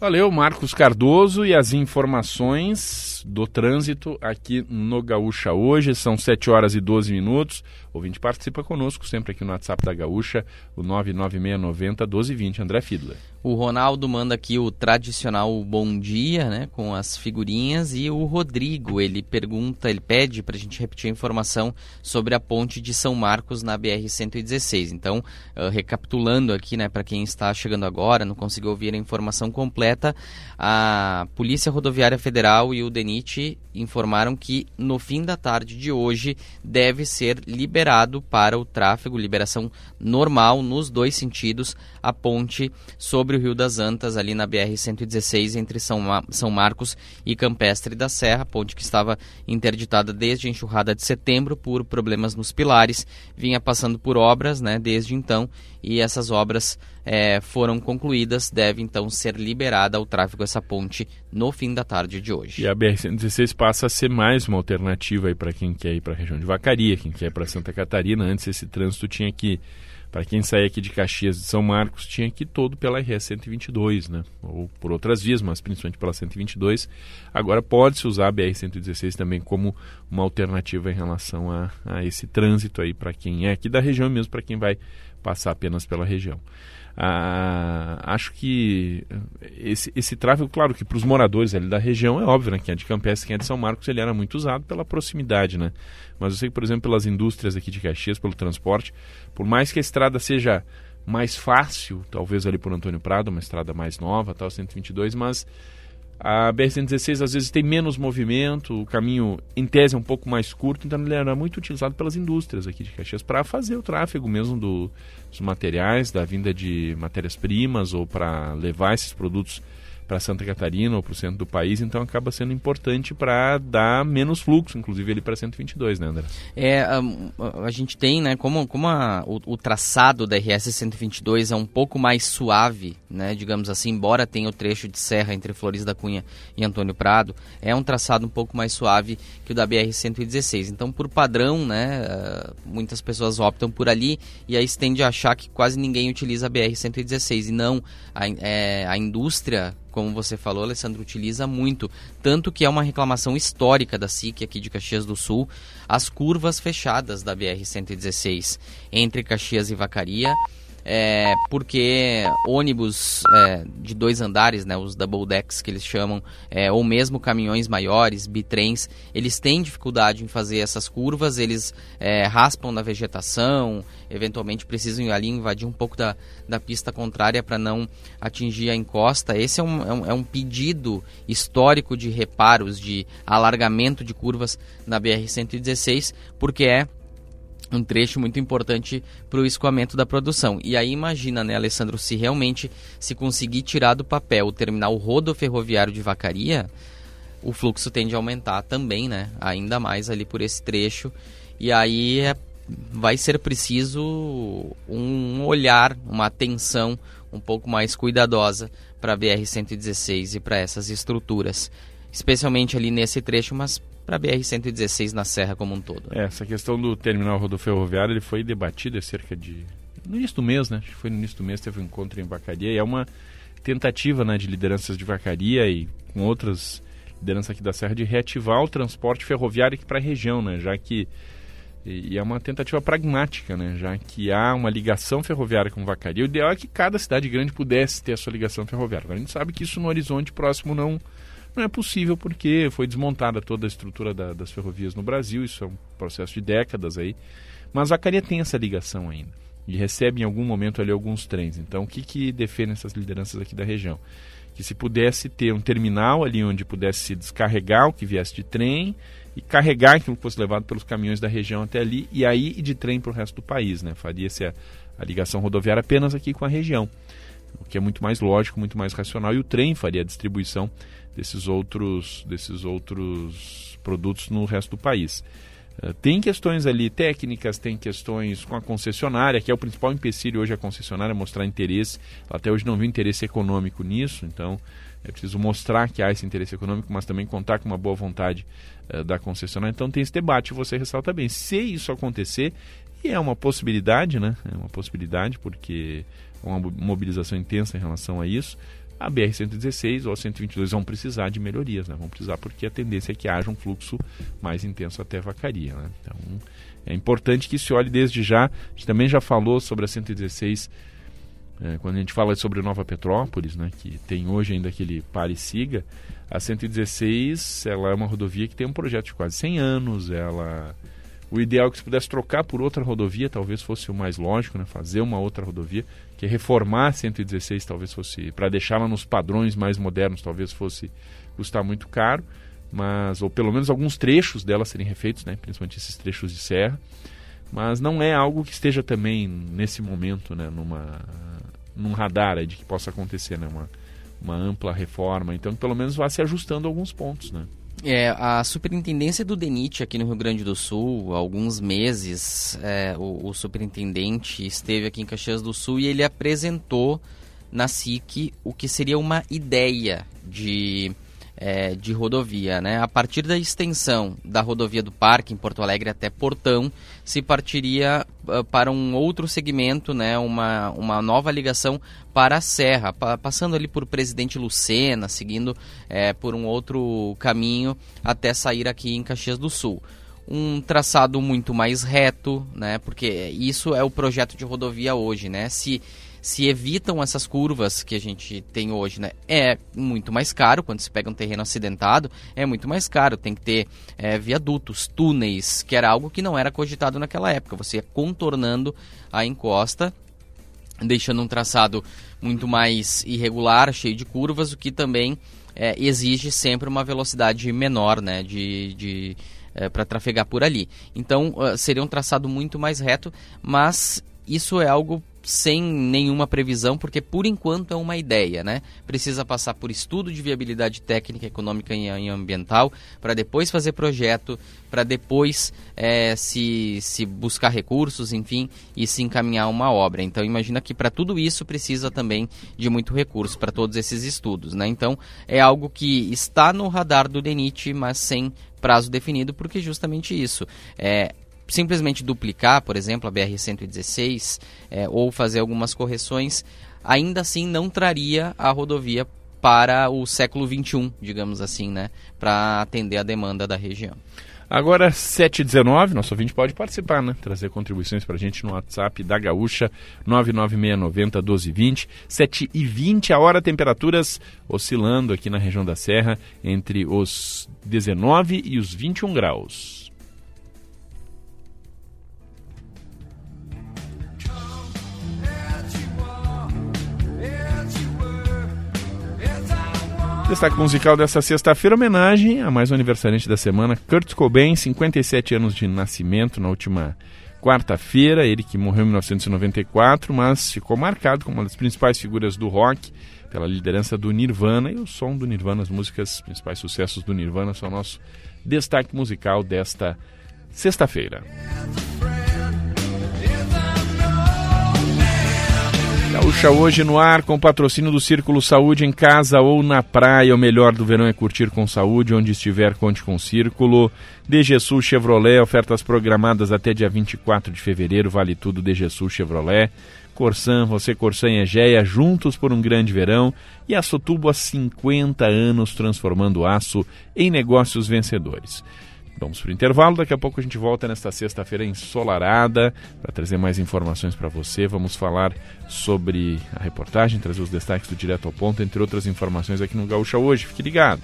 Valeu, Marcos Cardoso e as informações do trânsito aqui no Gaúcha hoje. São 7 horas e 12 minutos. Ouvinte participa conosco sempre aqui no WhatsApp da Gaúcha, o 99690 1220. André Fidler. O Ronaldo manda aqui o tradicional bom dia, né, com as figurinhas, e o Rodrigo, ele pergunta, ele pede para a gente repetir a informação sobre a ponte de São Marcos na BR-116. Então, uh, recapitulando aqui, né, para quem está chegando agora, não conseguiu ouvir a informação completa, a Polícia Rodoviária Federal e o DENIT informaram que no fim da tarde de hoje deve ser liberado para o tráfego, liberação normal nos dois sentidos, a ponte sobre o Rio das Antas, ali na BR-116, entre São, Ma São Marcos e Campestre da Serra, ponte que estava interditada desde a enxurrada de setembro por problemas nos pilares, vinha passando por obras né, desde então, e essas obras é, foram concluídas, deve então ser liberada ao tráfego essa ponte no fim da tarde de hoje. E a BR-116 passa a ser mais uma alternativa para quem quer ir para a região de Vacaria, quem quer ir para Santa Catarina. Antes esse trânsito tinha que para quem sair aqui de Caxias de São Marcos, tinha que ir todo pela RS 122, né? Ou por outras vias, mas principalmente pela 122. Agora pode-se usar a BR 116 também como uma alternativa em relação a, a esse trânsito aí para quem é aqui da região mesmo, para quem vai passar apenas pela região. Ah, acho que esse, esse tráfego, claro que para os moradores ali da região é óbvio, né? Quem é de Campestre, quem é de São Marcos, ele era muito usado pela proximidade, né? Mas eu sei que, por exemplo, pelas indústrias aqui de Caxias, pelo transporte, por mais que a estrada seja mais fácil, talvez ali por Antônio Prado, uma estrada mais nova, tal, 122, mas a BR-116 às vezes tem menos movimento, o caminho em tese é um pouco mais curto, então ele era muito utilizado pelas indústrias aqui de Caxias para fazer o tráfego mesmo do, dos materiais, da vinda de matérias-primas ou para levar esses produtos para Santa Catarina ou para o centro do país, então acaba sendo importante para dar menos fluxo, inclusive ele para 122, né, André? É, a, a, gente tem, né, como, como a, o, o, traçado da RS 122 é um pouco mais suave, né, digamos assim, embora tenha o trecho de serra entre Flores da Cunha e Antônio Prado, é um traçado um pouco mais suave que o da BR 116. Então, por padrão, né, uh, muitas pessoas optam por ali e aí se tende a achar que quase ninguém utiliza a BR 116 e não a, é, a indústria como você falou, Alessandro, utiliza muito. Tanto que é uma reclamação histórica da SIC aqui de Caxias do Sul, as curvas fechadas da BR-116 entre Caxias e Vacaria é, porque ônibus é, de dois andares, né, os double decks que eles chamam, é, ou mesmo caminhões maiores, bitrens, eles têm dificuldade em fazer essas curvas, eles é, raspam na vegetação, eventualmente precisam ali invadir um pouco da, da pista contrária para não atingir a encosta. Esse é é um, é um pedido histórico de reparos, de alargamento de curvas na BR-116, porque é um trecho muito importante para o escoamento da produção. E aí imagina, né, Alessandro, se realmente se conseguir tirar do papel o terminal rodoferroviário de Vacaria, o fluxo tende a aumentar também, né, ainda mais ali por esse trecho. E aí é, vai ser preciso um olhar, uma atenção um pouco mais cuidadosa para a BR-116 e para essas estruturas, especialmente ali nesse trecho, mas para a BR-116 na Serra como um todo. É, essa questão do terminal rodoferroviário ele foi debatido há cerca de... no início do mês, né? Acho que foi no início do mês, teve um encontro em Vacaria e é uma tentativa né, de lideranças de Vacaria e com outras lideranças aqui da Serra de reativar o transporte ferroviário aqui para a região, né? Já que e, é uma tentativa pragmática, né? Já que há uma ligação ferroviária com Vacaria, o ideal é que cada cidade grande pudesse ter a sua ligação ferroviária. Agora, a gente sabe que isso no horizonte próximo não não é possível porque foi desmontada toda a estrutura da, das ferrovias no Brasil, isso é um processo de décadas aí. Mas Vacaria tem essa ligação ainda. e recebe em algum momento ali alguns trens. Então, o que, que defende essas lideranças aqui da região? Que se pudesse ter um terminal ali onde pudesse se descarregar o que viesse de trem e carregar aquilo que fosse levado pelos caminhões da região até ali e aí de trem para o resto do país, né? Faria-se a, a ligação rodoviária apenas aqui com a região, o que é muito mais lógico, muito mais racional e o trem faria a distribuição desses outros, desses outros produtos no resto do país. Uh, tem questões ali técnicas, tem questões com a concessionária, que é o principal empecilho hoje a concessionária mostrar interesse. Ela até hoje não viu interesse econômico nisso, então é preciso mostrar que há esse interesse econômico, mas também contar com uma boa vontade uh, da concessionária. Então tem esse debate, você ressalta bem. Se isso acontecer, e é uma possibilidade, né? É uma possibilidade, porque uma mobilização intensa em relação a isso a BR-116 ou a 122 vão precisar de melhorias, né? vão precisar porque a tendência é que haja um fluxo mais intenso até Vacaria. Né? Então é importante que se olhe desde já. A gente também já falou sobre a 116 é, quando a gente fala sobre Nova Petrópolis, né, que tem hoje ainda aquele pare siga, a 116 ela é uma rodovia que tem um projeto de quase 100 anos, ela o ideal é que se pudesse trocar por outra rodovia, talvez fosse o mais lógico, né? fazer uma outra rodovia, que reformar a 116 talvez fosse, para deixá-la nos padrões mais modernos, talvez fosse custar muito caro, mas ou pelo menos alguns trechos dela serem refeitos, né? principalmente esses trechos de serra, mas não é algo que esteja também nesse momento, né? numa num radar de que possa acontecer, né? uma, uma ampla reforma, então pelo menos vá se ajustando alguns pontos, né? É, a superintendência do DENIT aqui no Rio Grande do Sul, há alguns meses, é, o, o, superintendente esteve aqui em Caxias do Sul e ele apresentou na SIC o que seria uma ideia de é, de rodovia. Né? A partir da extensão da rodovia do Parque, em Porto Alegre até Portão, se partiria uh, para um outro segmento, né? uma, uma nova ligação para a Serra, pa passando ali por Presidente Lucena, seguindo é, por um outro caminho até sair aqui em Caxias do Sul um traçado muito mais reto, né? Porque isso é o projeto de rodovia hoje, né? Se se evitam essas curvas que a gente tem hoje, né? É muito mais caro quando se pega um terreno acidentado, é muito mais caro. Tem que ter é, viadutos, túneis, que era algo que não era cogitado naquela época. Você ia contornando a encosta, deixando um traçado muito mais irregular, cheio de curvas, o que também é, exige sempre uma velocidade menor, né? De, de é, para trafegar por ali. Então uh, seria um traçado muito mais reto, mas isso é algo sem nenhuma previsão, porque por enquanto é uma ideia, né? Precisa passar por estudo de viabilidade técnica, econômica e ambiental, para depois fazer projeto, para depois é, se, se buscar recursos, enfim, e se encaminhar uma obra. Então imagina que para tudo isso precisa também de muito recurso para todos esses estudos, né? Então é algo que está no radar do DENIT, mas sem prazo definido, porque justamente isso. É, simplesmente duplicar, por exemplo, a BR-116 é, ou fazer algumas correções, ainda assim não traria a rodovia para o século XXI, digamos assim, né, para atender a demanda da região. Agora, 7h19, nosso ouvinte pode participar, né? Trazer contribuições para a gente no WhatsApp da Gaúcha, 996901220. 7h20 a hora, temperaturas oscilando aqui na região da Serra entre os 19 e os 21 graus. Destaque musical dessa sexta-feira, homenagem a mais um aniversariante da semana, Kurt Cobain, 57 anos de nascimento na última quarta-feira, ele que morreu em 1994, mas ficou marcado como uma das principais figuras do rock pela liderança do Nirvana e o som do Nirvana, as músicas, principais sucessos do Nirvana são nosso destaque musical desta sexta-feira. Gaúcha hoje no ar com patrocínio do Círculo Saúde em casa ou na praia. O melhor do verão é curtir com saúde. Onde estiver, conte com o Círculo. DGSul Chevrolet, ofertas programadas até dia 24 de fevereiro. Vale tudo DGSul Chevrolet. Corsan, você Corsan e Egeia, juntos por um grande verão. E a Sotubo há 50 anos transformando aço em negócios vencedores. Vamos para o intervalo, daqui a pouco a gente volta nesta sexta-feira ensolarada para trazer mais informações para você. Vamos falar sobre a reportagem, trazer os destaques do Direto ao Ponto, entre outras informações aqui no Gaúcha hoje. Fique ligado!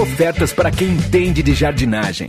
Ofertas para quem entende de jardinagem.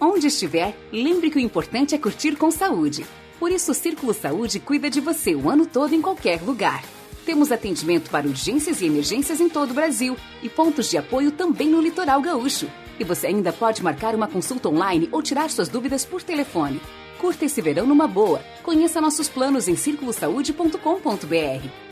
Onde estiver, lembre que o importante é curtir com saúde. Por isso, o Círculo Saúde cuida de você o ano todo em qualquer lugar. Temos atendimento para urgências e emergências em todo o Brasil e pontos de apoio também no litoral gaúcho. E você ainda pode marcar uma consulta online ou tirar suas dúvidas por telefone. Curta esse verão numa boa. Conheça nossos planos em circulosaude.com.br.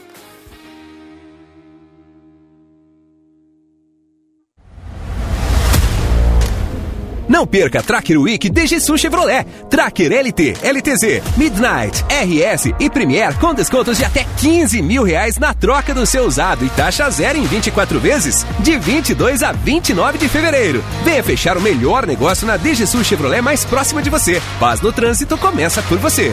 Não perca Tracker Week DGSU Chevrolet, Tracker LT, LTZ, Midnight, RS e Premier com descontos de até 15 mil reais na troca do seu usado e taxa zero em 24 vezes, de 22 a 29 de fevereiro. Venha fechar o melhor negócio na DGSU Chevrolet mais próxima de você. Paz no trânsito começa por você.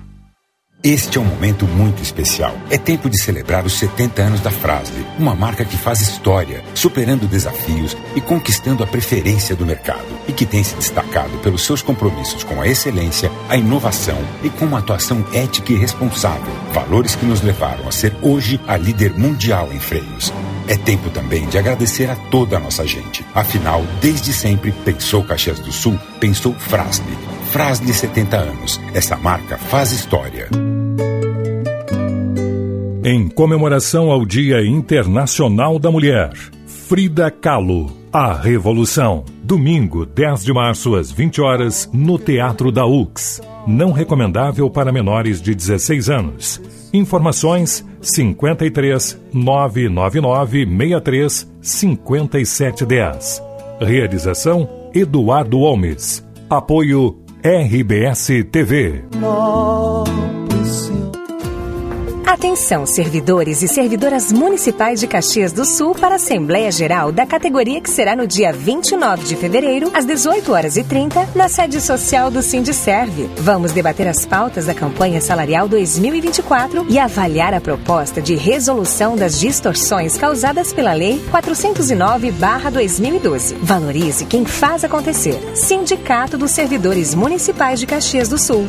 Este é um momento muito especial. É tempo de celebrar os 70 anos da Frasle, uma marca que faz história, superando desafios e conquistando a preferência do mercado, e que tem se destacado pelos seus compromissos com a excelência, a inovação e com uma atuação ética e responsável, valores que nos levaram a ser hoje a líder mundial em freios. É tempo também de agradecer a toda a nossa gente. Afinal, desde sempre, pensou Caxias do Sul, pensou Frasle. Frasle 70 anos. Essa marca faz história. Em comemoração ao Dia Internacional da Mulher, Frida Kahlo, A Revolução. Domingo, 10 de março, às 20 horas, no Teatro da UX. Não recomendável para menores de 16 anos. Informações 53 999 63 5710. Realização Eduardo Holmes. Apoio RBS TV. Atenção, servidores e servidoras municipais de Caxias do Sul para a Assembleia Geral da categoria que será no dia 29 de fevereiro, às 18 horas e 30, na sede social do Sindicerve. Vamos debater as pautas da campanha salarial 2024 e avaliar a proposta de resolução das distorções causadas pela Lei 409/2012. Valorize quem faz acontecer. Sindicato dos Servidores Municipais de Caxias do Sul.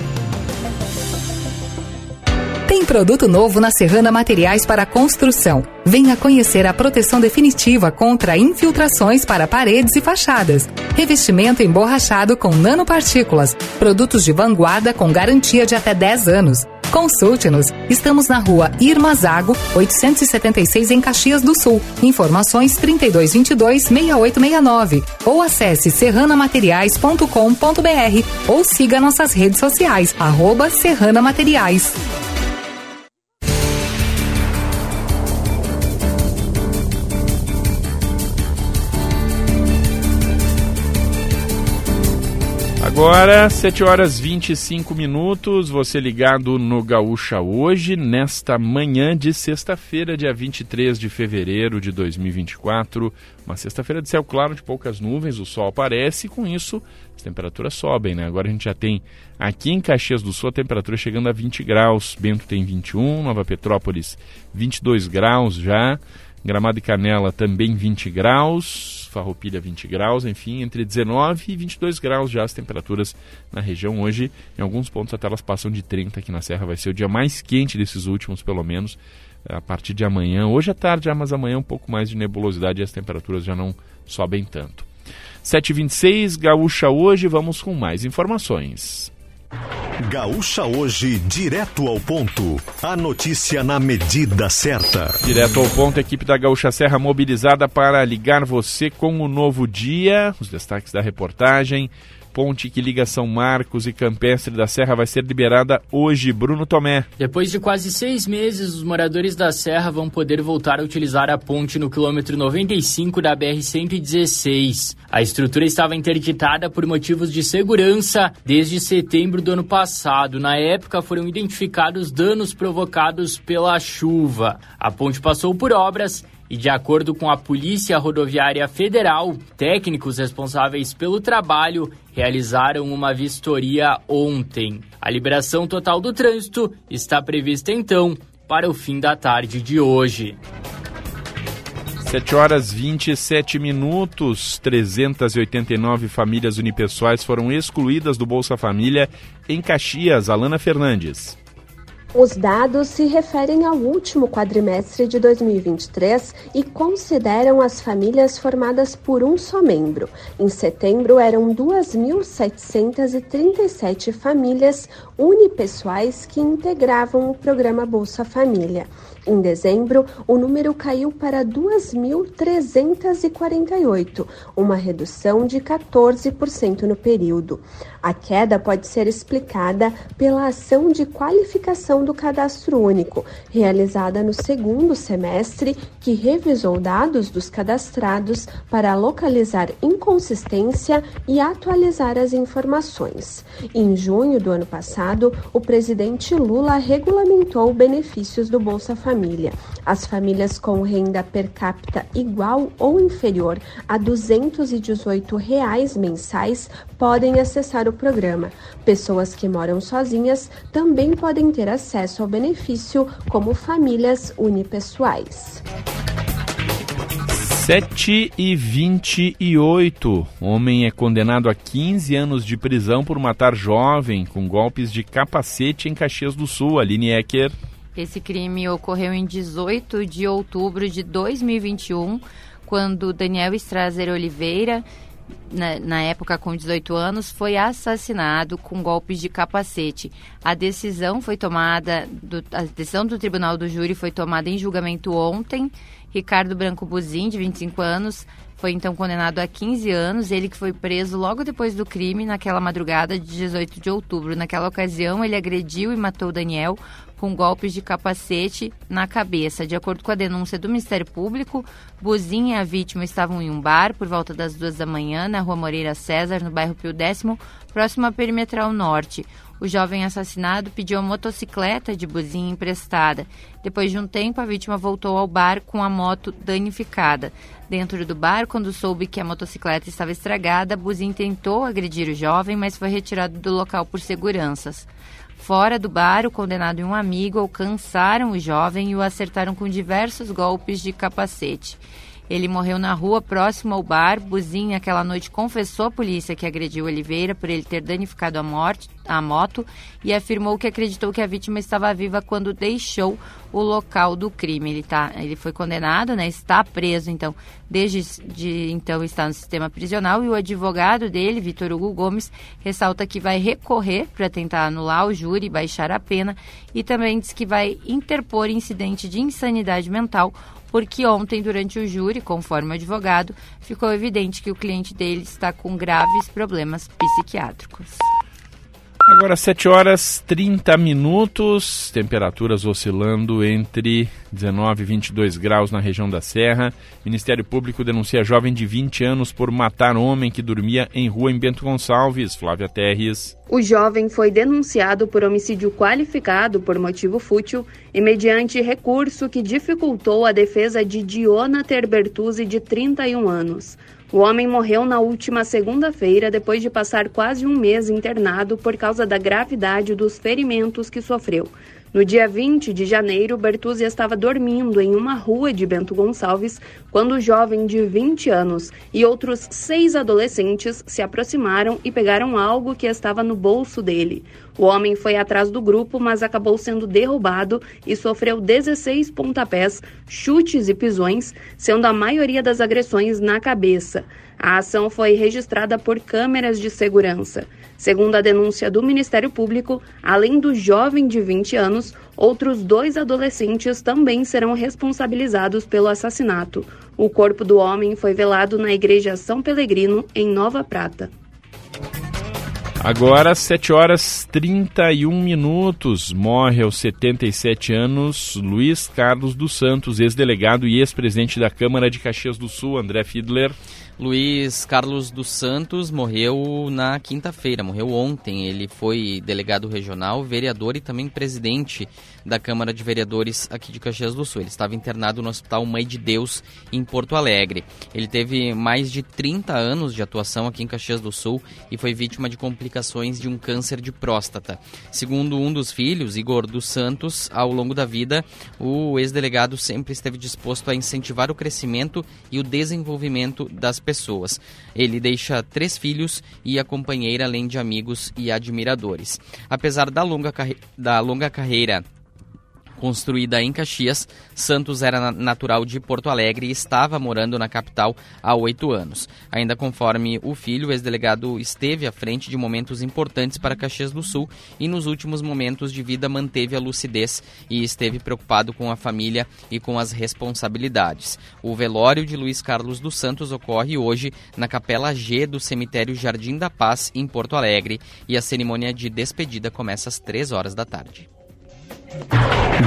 Tem produto novo na Serrana Materiais para Construção. Venha conhecer a proteção definitiva contra infiltrações para paredes e fachadas. Revestimento emborrachado com nanopartículas. Produtos de vanguarda com garantia de até 10 anos. Consulte-nos. Estamos na rua Irma Zago, 876 em Caxias do Sul. Informações 3222-6869. Ou acesse serranamateriais.com.br ou siga nossas redes sociais, arroba Serrana Materiais. Agora, 7 horas 25 minutos, você ligado no Gaúcha hoje, nesta manhã de sexta-feira, dia 23 de fevereiro de 2024. Uma sexta-feira de céu claro, de poucas nuvens, o sol aparece e com isso as temperaturas sobem, né? Agora a gente já tem aqui em Caxias do Sul a temperatura chegando a 20 graus, Bento tem 21, Nova Petrópolis 22 graus já, Gramado e Canela também 20 graus, Farroupilha 20 graus, enfim, entre 19 e 22 graus já as temperaturas na região. Hoje, em alguns pontos, até elas passam de 30 aqui na Serra. Vai ser o dia mais quente desses últimos, pelo menos, a partir de amanhã. Hoje à tarde, mas amanhã um pouco mais de nebulosidade e as temperaturas já não sobem tanto. 7h26, Gaúcha hoje, vamos com mais informações. Gaúcha Hoje, direto ao ponto. A notícia na medida certa. Direto ao ponto, equipe da Gaúcha Serra mobilizada para ligar você com o novo dia. Os destaques da reportagem ponte que liga São Marcos e Campestre da Serra vai ser liberada hoje. Bruno Tomé. Depois de quase seis meses, os moradores da Serra vão poder voltar a utilizar a ponte no quilômetro 95 da BR-116. A estrutura estava interditada por motivos de segurança desde setembro do ano passado. Na época, foram identificados danos provocados pela chuva. A ponte passou por obras e, de acordo com a Polícia Rodoviária Federal, técnicos responsáveis pelo trabalho realizaram uma vistoria ontem. A liberação total do trânsito está prevista então para o fim da tarde de hoje. 7 horas 27 minutos. 389 famílias unipessoais foram excluídas do Bolsa Família em Caxias. Alana Fernandes. Os dados se referem ao último quadrimestre de 2023 e consideram as famílias formadas por um só membro. Em setembro, eram 2.737 famílias unipessoais que integravam o programa Bolsa Família. Em dezembro, o número caiu para 2.348, uma redução de 14% no período. A queda pode ser explicada pela ação de qualificação do cadastro único, realizada no segundo semestre, que revisou dados dos cadastrados para localizar inconsistência e atualizar as informações. Em junho do ano passado, o presidente Lula regulamentou benefícios do Bolsa Família. As famílias com renda per capita igual ou inferior a 218 reais mensais podem acessar o programa. Pessoas que moram sozinhas também podem ter acesso ao benefício, como famílias unipessoais. 7 e 28. Homem é condenado a 15 anos de prisão por matar jovem com golpes de capacete em Caxias do Sul. Aline Ecker. Esse crime ocorreu em 18 de outubro de 2021, quando Daniel Strazer Oliveira na, na, época com 18 anos, foi assassinado com golpes de capacete. A decisão foi tomada, do, a decisão do Tribunal do Júri foi tomada em julgamento ontem. Ricardo Branco Buzin, de 25 anos, foi então condenado a 15 anos. Ele que foi preso logo depois do crime, naquela madrugada de 18 de outubro. Naquela ocasião, ele agrediu e matou Daniel com golpes de capacete na cabeça. De acordo com a denúncia do Ministério Público, Buzin e a vítima estavam em um bar por volta das duas da manhã, na rua Moreira César, no bairro Pio X, próximo à Perimetral Norte. O jovem assassinado pediu a motocicleta de Buzin emprestada. Depois de um tempo, a vítima voltou ao bar com a moto danificada. Dentro do bar, quando soube que a motocicleta estava estragada, Buzin tentou agredir o jovem, mas foi retirado do local por seguranças. Fora do bar, o condenado e um amigo alcançaram o jovem e o acertaram com diversos golpes de capacete. Ele morreu na rua próximo ao bar. Buzin, aquela noite, confessou à polícia que agrediu Oliveira por ele ter danificado a, morte, a moto e afirmou que acreditou que a vítima estava viva quando deixou o local do crime. Ele, tá, ele foi condenado, né, está preso, então, desde de, então está no sistema prisional e o advogado dele, Vitor Hugo Gomes, ressalta que vai recorrer para tentar anular o júri, baixar a pena e também diz que vai interpor incidente de insanidade mental porque ontem, durante o júri, conforme o advogado, ficou evidente que o cliente dele está com graves problemas psiquiátricos. Agora 7 horas 30 minutos, temperaturas oscilando entre 19 e 22 graus na região da Serra. Ministério Público denuncia jovem de 20 anos por matar homem que dormia em rua em Bento Gonçalves. Flávia Terres. O jovem foi denunciado por homicídio qualificado por motivo fútil e mediante recurso que dificultou a defesa de Diona Terbertuzzi, de 31 anos. O homem morreu na última segunda-feira depois de passar quase um mês internado por causa da gravidade dos ferimentos que sofreu. No dia 20 de janeiro, Bertuzzi estava dormindo em uma rua de Bento Gonçalves quando o jovem de 20 anos e outros seis adolescentes se aproximaram e pegaram algo que estava no bolso dele. O homem foi atrás do grupo, mas acabou sendo derrubado e sofreu 16 pontapés, chutes e pisões, sendo a maioria das agressões na cabeça. A ação foi registrada por câmeras de segurança. Segundo a denúncia do Ministério Público, além do jovem de 20 anos, outros dois adolescentes também serão responsabilizados pelo assassinato. O corpo do homem foi velado na Igreja São Pelegrino, em Nova Prata. Agora, 7 horas 31 minutos. Morre aos 77 anos Luiz Carlos dos Santos, ex-delegado e ex-presidente da Câmara de Caxias do Sul, André Fiedler. Luiz Carlos dos Santos morreu na quinta-feira, morreu ontem. Ele foi delegado regional, vereador e também presidente da Câmara de Vereadores aqui de Caxias do Sul. Ele estava internado no Hospital Mãe de Deus, em Porto Alegre. Ele teve mais de 30 anos de atuação aqui em Caxias do Sul e foi vítima de complicações de um câncer de próstata. Segundo um dos filhos, Igor dos Santos, ao longo da vida, o ex-delegado sempre esteve disposto a incentivar o crescimento e o desenvolvimento das pessoas. Ele deixa três filhos e a companheira, além de amigos e admiradores. Apesar da longa, da longa carreira Construída em Caxias, Santos era natural de Porto Alegre e estava morando na capital há oito anos. Ainda conforme o filho, o ex-delegado esteve à frente de momentos importantes para Caxias do Sul e nos últimos momentos de vida manteve a lucidez e esteve preocupado com a família e com as responsabilidades. O velório de Luiz Carlos dos Santos ocorre hoje na Capela G do cemitério Jardim da Paz, em Porto Alegre, e a cerimônia de despedida começa às três horas da tarde.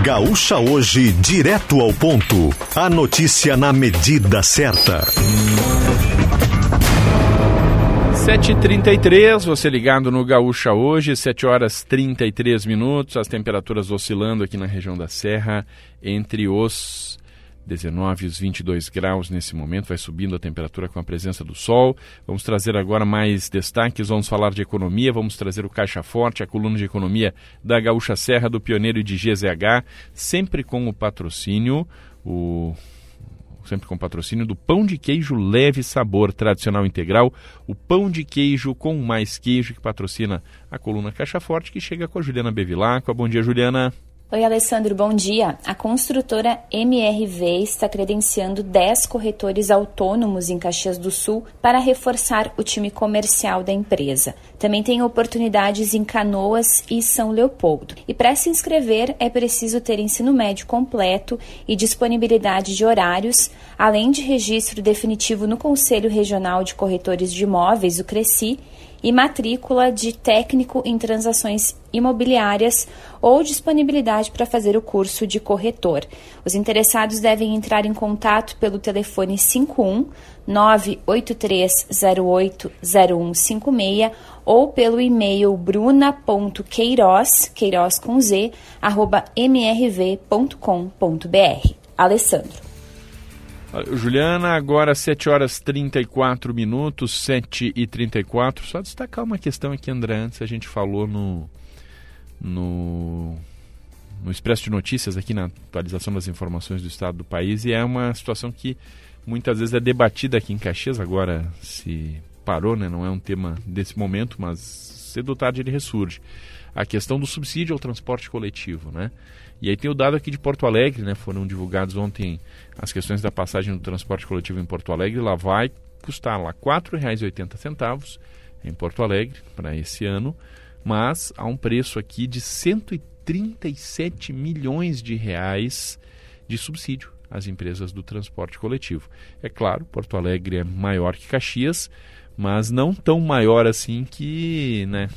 Gaúcha hoje, direto ao ponto. A notícia na medida certa. 7h33, você ligado no Gaúcha hoje, 7 horas 33 minutos, as temperaturas oscilando aqui na região da Serra entre os 19 e os 22 graus nesse momento, vai subindo a temperatura com a presença do sol. Vamos trazer agora mais destaques, vamos falar de economia, vamos trazer o Caixa Forte, a coluna de economia da Gaúcha Serra, do Pioneiro e de GZH, sempre com o patrocínio, o sempre com patrocínio do pão de queijo leve sabor tradicional integral, o pão de queijo com mais queijo que patrocina a coluna Caixa Forte, que chega com a Juliana Bevilacqua. Bom dia, Juliana. Oi, Alessandro, bom dia. A construtora MRV está credenciando 10 corretores autônomos em Caxias do Sul para reforçar o time comercial da empresa. Também tem oportunidades em Canoas e São Leopoldo. E para se inscrever é preciso ter ensino médio completo e disponibilidade de horários, além de registro definitivo no Conselho Regional de Corretores de Imóveis, o CRECI, e matrícula de técnico em transações imobiliárias ou disponibilidade para fazer o curso de corretor. Os interessados devem entrar em contato pelo telefone 51 983080156 ou pelo e-mail bruna.queiroz, queiroz com z, arroba mrv.com.br. Alessandro. Juliana, agora 7 horas 34 minutos, 7 e 34. Só destacar uma questão aqui, André, antes a gente falou no, no, no Expresso de Notícias, aqui na atualização das informações do estado do país, e é uma situação que muitas vezes é debatida aqui em Caxias, agora se parou, né? não é um tema desse momento, mas cedo ou tarde ele ressurge. A questão do subsídio ao transporte coletivo, né? E aí tem o dado aqui de Porto Alegre, né? Foram divulgados ontem as questões da passagem do transporte coletivo em Porto Alegre. Lá vai custar lá R$ 4,80 em Porto Alegre para esse ano, mas a um preço aqui de 137 milhões de reais de subsídio às empresas do transporte coletivo. É claro, Porto Alegre é maior que Caxias, mas não tão maior assim que, né,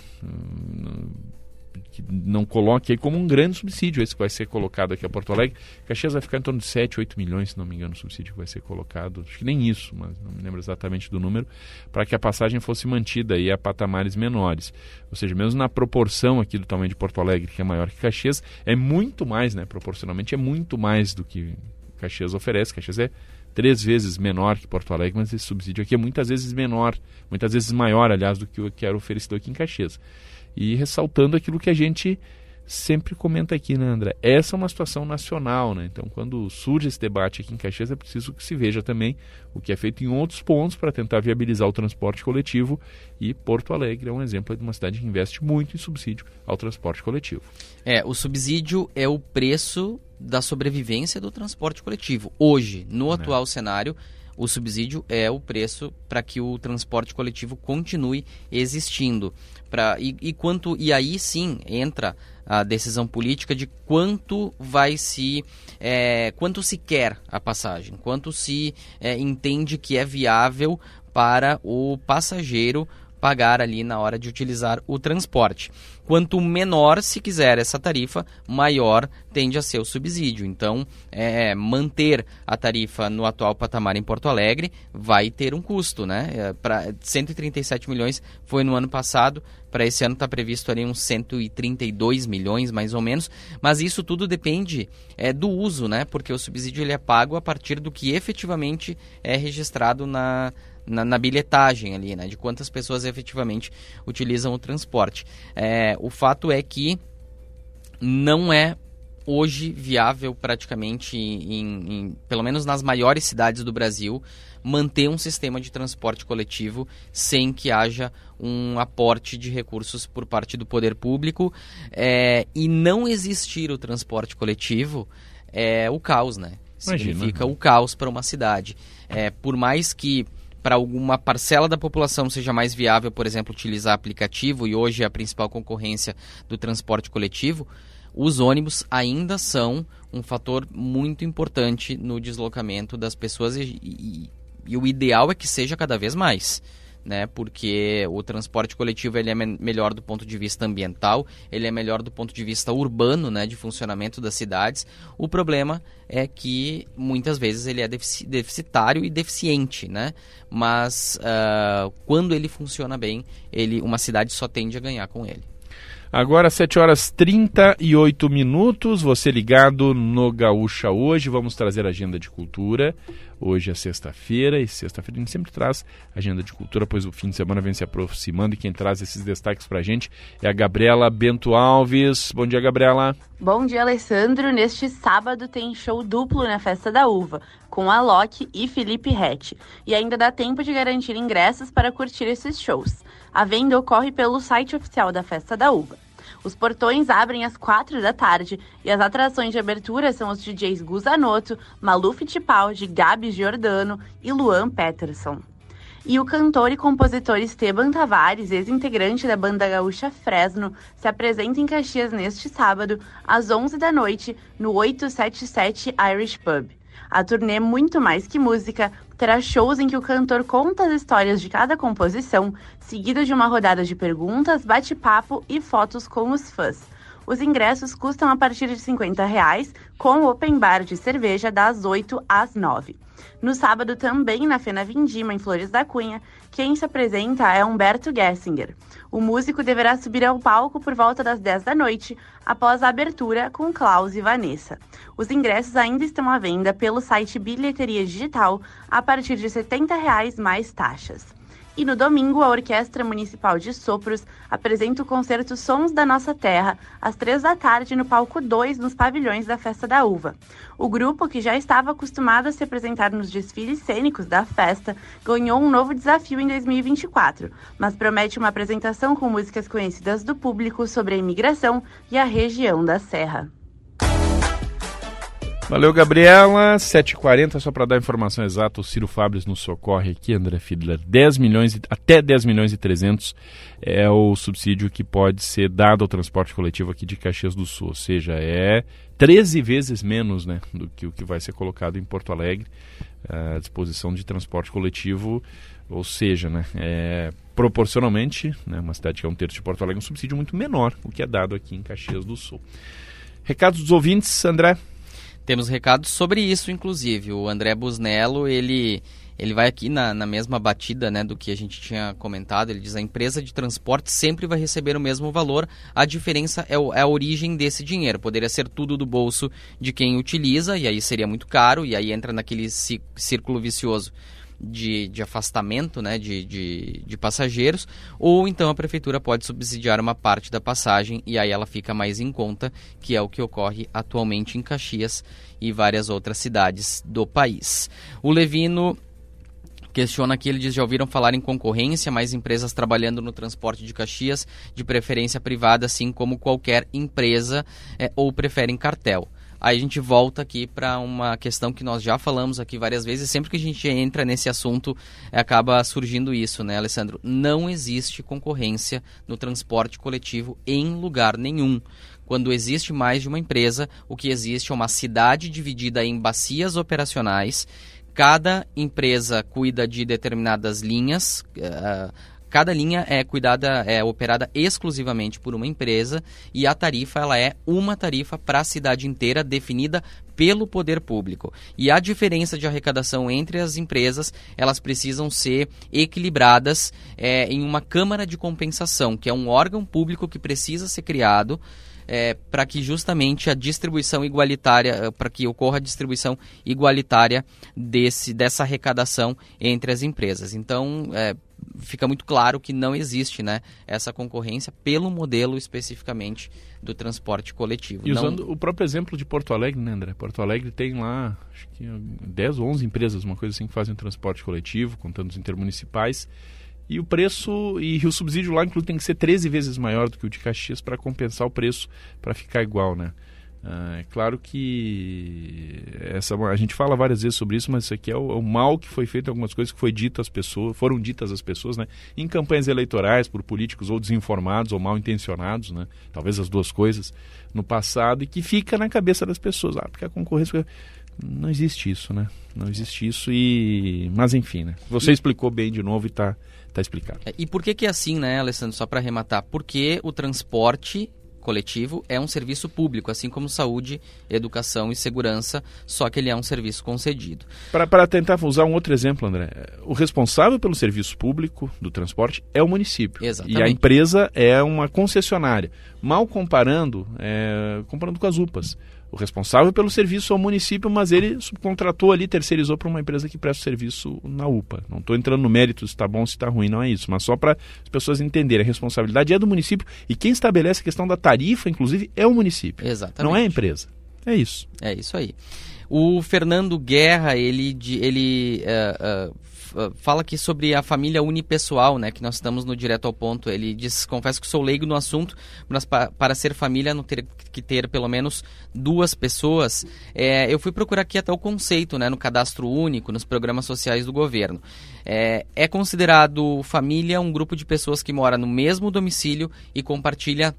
que não coloque aí como um grande subsídio esse que vai ser colocado aqui a Porto Alegre. Caxias vai ficar em torno de 7, 8 milhões, se não me engano, o subsídio que vai ser colocado. Acho que nem isso, mas não me lembro exatamente do número, para que a passagem fosse mantida aí a patamares menores. Ou seja, mesmo na proporção aqui do tamanho de Porto Alegre, que é maior que Caxias, é muito mais, né? Proporcionalmente é muito mais do que Caxias oferece. Caxias é três vezes menor que Porto Alegre, mas esse subsídio aqui é muitas vezes menor, muitas vezes maior, aliás, do que o que era oferecido aqui em Caxias e ressaltando aquilo que a gente sempre comenta aqui, né, André? Essa é uma situação nacional, né? Então, quando surge esse debate aqui em Caxias, é preciso que se veja também o que é feito em outros pontos para tentar viabilizar o transporte coletivo. E Porto Alegre é um exemplo de uma cidade que investe muito em subsídio ao transporte coletivo. É, o subsídio é o preço da sobrevivência do transporte coletivo. Hoje, no atual cenário, o subsídio é o preço para que o transporte coletivo continue existindo. Pra, e, e, quanto, e aí sim entra a decisão política de quanto vai se é, quanto se quer a passagem, quanto se é, entende que é viável para o passageiro pagar ali na hora de utilizar o transporte. Quanto menor se quiser essa tarifa, maior tende a ser o subsídio. Então, é, manter a tarifa no atual patamar em Porto Alegre vai ter um custo, né? É, para 137 milhões foi no ano passado, para esse ano está previsto ali uns 132 milhões, mais ou menos. Mas isso tudo depende é, do uso, né? Porque o subsídio ele é pago a partir do que efetivamente é registrado na, na, na, bilhetagem ali, né? De quantas pessoas efetivamente utilizam o transporte. É, o fato é que não é hoje viável praticamente, em, em, pelo menos nas maiores cidades do Brasil, manter um sistema de transporte coletivo sem que haja um aporte de recursos por parte do poder público. É, e não existir o transporte coletivo é o caos, né? Significa Imagina. o caos para uma cidade. É, por mais que para alguma parcela da população seja mais viável, por exemplo, utilizar aplicativo e hoje é a principal concorrência do transporte coletivo, os ônibus ainda são um fator muito importante no deslocamento das pessoas e, e, e o ideal é que seja cada vez mais né? Porque o transporte coletivo ele é me melhor do ponto de vista ambiental, ele é melhor do ponto de vista urbano, né? De funcionamento das cidades. O problema é que muitas vezes ele é deficitário e deficiente, né? Mas uh, quando ele funciona bem, ele, uma cidade só tende a ganhar com ele. Agora 7 horas 38 minutos, você ligado no Gaúcha hoje, vamos trazer a agenda de cultura. Hoje é sexta-feira e sexta-feira a gente sempre traz agenda de cultura, pois o fim de semana vem se aproximando e quem traz esses destaques pra gente é a Gabriela Bento Alves. Bom dia, Gabriela. Bom dia, Alessandro. Neste sábado tem show duplo na Festa da Uva, com a Loki e Felipe Rett. E ainda dá tempo de garantir ingressos para curtir esses shows. A venda ocorre pelo site oficial da Festa da Uva. Os portões abrem às quatro da tarde e as atrações de abertura são os DJs Guzanoto, Malu Fittipaldi, Gabi Giordano e Luan Peterson. E o cantor e compositor Esteban Tavares, ex-integrante da banda gaúcha Fresno, se apresenta em Caxias neste sábado, às 11 da noite, no 877 Irish Pub. A turnê Muito Mais Que Música terá shows em que o cantor conta as histórias de cada composição, seguido de uma rodada de perguntas, bate-papo e fotos com os fãs. Os ingressos custam a partir de 50 reais, com open bar de cerveja das 8 às 9. No sábado, também na Fena Vindima, em Flores da Cunha, quem se apresenta é Humberto Gessinger. O músico deverá subir ao palco por volta das 10 da noite, após a abertura com Klaus e Vanessa. Os ingressos ainda estão à venda pelo site Bilheteria Digital a partir de 70 reais mais taxas. E no domingo, a Orquestra Municipal de Sopros apresenta o concerto Sons da Nossa Terra, às três da tarde, no palco 2, nos pavilhões da Festa da Uva. O grupo, que já estava acostumado a se apresentar nos desfiles cênicos da festa, ganhou um novo desafio em 2024, mas promete uma apresentação com músicas conhecidas do público sobre a imigração e a região da Serra. Valeu, Gabriela. 7h40, só para dar a informação exata, o Ciro Fabres nos socorre aqui, André Fiedler. 10 milhões, até 10 milhões e 300 é o subsídio que pode ser dado ao transporte coletivo aqui de Caxias do Sul. Ou seja, é 13 vezes menos né, do que o que vai ser colocado em Porto Alegre à disposição de transporte coletivo. Ou seja, né, é, proporcionalmente, né, uma cidade que é um terço de Porto Alegre, um subsídio muito menor, o que é dado aqui em Caxias do Sul. Recados dos ouvintes, André? Temos recados sobre isso, inclusive. O André Busnello, ele, ele vai aqui na, na mesma batida né, do que a gente tinha comentado. Ele diz a empresa de transporte sempre vai receber o mesmo valor. A diferença é, o, é a origem desse dinheiro. Poderia ser tudo do bolso de quem utiliza, e aí seria muito caro, e aí entra naquele círculo vicioso de, de afastamento né, de, de, de, passageiros, ou então a prefeitura pode subsidiar uma parte da passagem e aí ela fica mais em conta, que é o que ocorre atualmente em Caxias e várias outras cidades do país. O Levino questiona aqui, ele diz, já ouviram falar em concorrência, mais empresas trabalhando no transporte de Caxias, de preferência privada, assim como qualquer empresa, é, ou preferem cartel. Aí a gente volta aqui para uma questão que nós já falamos aqui várias vezes. Sempre que a gente entra nesse assunto, acaba surgindo isso, né, Alessandro? Não existe concorrência no transporte coletivo em lugar nenhum. Quando existe mais de uma empresa, o que existe é uma cidade dividida em bacias operacionais. Cada empresa cuida de determinadas linhas. Cada linha é cuidada, é operada exclusivamente por uma empresa e a tarifa ela é uma tarifa para a cidade inteira definida pelo poder público. E a diferença de arrecadação entre as empresas, elas precisam ser equilibradas é, em uma câmara de compensação, que é um órgão público que precisa ser criado é, para que justamente a distribuição igualitária, para que ocorra a distribuição igualitária desse, dessa arrecadação entre as empresas. Então, é, fica muito claro que não existe né, essa concorrência pelo modelo especificamente do transporte coletivo. E usando não... o próprio exemplo de Porto Alegre, né, André? Porto Alegre tem lá, acho que 10 ou 11 empresas, uma coisa assim, que fazem transporte coletivo, contando os intermunicipais. E o preço e o subsídio lá, inclusive, tem que ser 13 vezes maior do que o de Caxias para compensar o preço, para ficar igual, né? Ah, é claro que essa, a gente fala várias vezes sobre isso, mas isso aqui é o, é o, mal que foi feito, algumas coisas que foi dito às pessoas, foram ditas às pessoas, né? Em campanhas eleitorais por políticos ou desinformados ou mal intencionados, né? Talvez as duas coisas no passado e que fica na cabeça das pessoas, ah, porque a concorrência não existe isso, né? Não existe isso e mas enfim, né? Você explicou bem de novo e está tá explicado. É, e por que que é assim, né, Alessandro? Só para arrematar, porque o transporte coletivo é um serviço público, assim como saúde, educação e segurança, só que ele é um serviço concedido. Para tentar usar um outro exemplo, André, o responsável pelo serviço público do transporte é o município. Exatamente. E a empresa é uma concessionária. Mal comparando, é, comparando com as UPAs. O responsável pelo serviço é o município, mas ele subcontratou ali, terceirizou para uma empresa que presta serviço na UPA. Não estou entrando no mérito se está bom ou se está ruim, não é isso. Mas só para as pessoas entenderem, a responsabilidade é do município e quem estabelece a questão da tarifa, inclusive, é o município. Exatamente. Não é a empresa. É isso. É isso aí. O Fernando Guerra, ele, ele uh, uh, fala aqui sobre a família unipessoal, né? Que nós estamos no direto ao ponto. Ele diz, confesso que sou leigo no assunto, mas pa para ser família não ter que ter pelo menos duas pessoas. É, eu fui procurar aqui até o conceito, né? No cadastro único, nos programas sociais do governo. É, é considerado família um grupo de pessoas que mora no mesmo domicílio e compartilha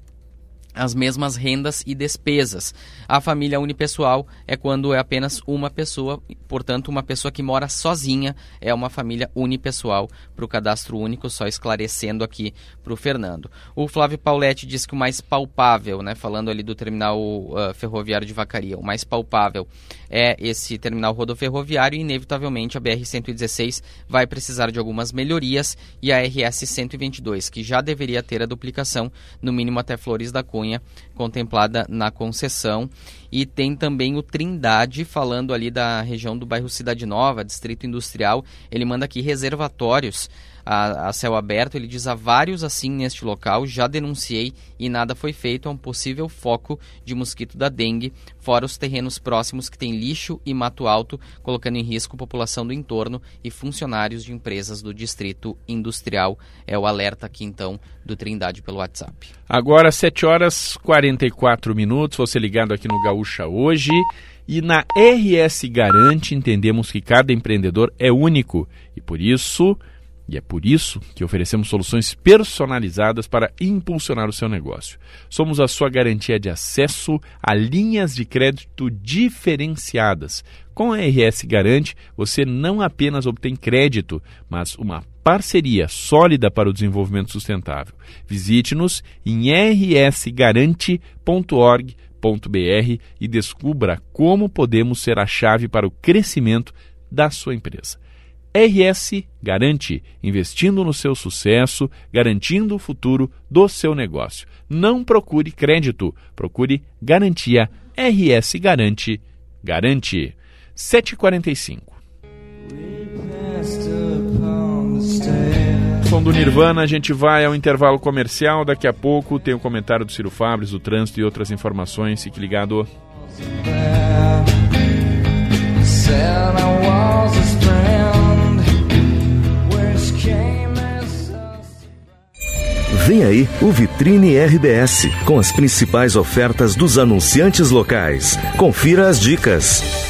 as mesmas rendas e despesas. A família unipessoal é quando é apenas uma pessoa, portanto, uma pessoa que mora sozinha é uma família unipessoal para o cadastro único, só esclarecendo aqui para o Fernando. O Flávio Pauletti diz que o mais palpável, né, falando ali do terminal uh, ferroviário de Vacaria, o mais palpável é esse terminal rodoferroviário e, inevitavelmente, a BR-116 vai precisar de algumas melhorias e a RS-122, que já deveria ter a duplicação, no mínimo até Flores da Cunha, Cunha, contemplada na concessão. E tem também o Trindade, falando ali da região do bairro Cidade Nova, distrito industrial. Ele manda aqui reservatórios a, a, céu aberto. Ele diz: há vários assim neste local, já denunciei e nada foi feito. É um possível foco de mosquito da dengue, fora os terrenos próximos que têm lixo e mato alto, colocando em risco a população do entorno e funcionários de empresas do distrito industrial. É o alerta aqui então do Trindade pelo WhatsApp. Agora, 7 horas 44 minutos. Você ligado aqui no Gaúcha hoje. E na RS Garante entendemos que cada empreendedor é único e por isso e é por isso que oferecemos soluções personalizadas para impulsionar o seu negócio. Somos a sua garantia de acesso a linhas de crédito diferenciadas. Com a RS Garante, você não apenas obtém crédito, mas uma parceria sólida para o desenvolvimento sustentável. Visite-nos em rsgarante.org.br e descubra como podemos ser a chave para o crescimento da sua empresa. RS Garante, investindo no seu sucesso, garantindo o futuro do seu negócio. Não procure crédito, procure garantia. RS Garante, garante. 745. som do Nirvana, a gente vai ao intervalo comercial. Daqui a pouco tem o comentário do Ciro Fabres, do trânsito e outras informações. Fique ligado. Vem aí o Vitrine RBS, com as principais ofertas dos anunciantes locais. Confira as dicas.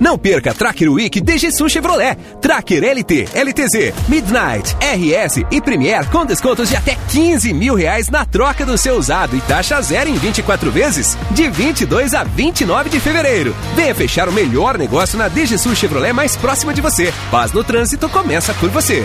Não perca Tracker Week DGSU Chevrolet. Tracker LT, LTZ, Midnight, RS e Premier com descontos de até 15 mil reais na troca do seu usado e taxa zero em 24 vezes, de 22 a 29 de fevereiro. Venha fechar o melhor negócio na DGSU Chevrolet mais próxima de você. Paz no trânsito começa por você.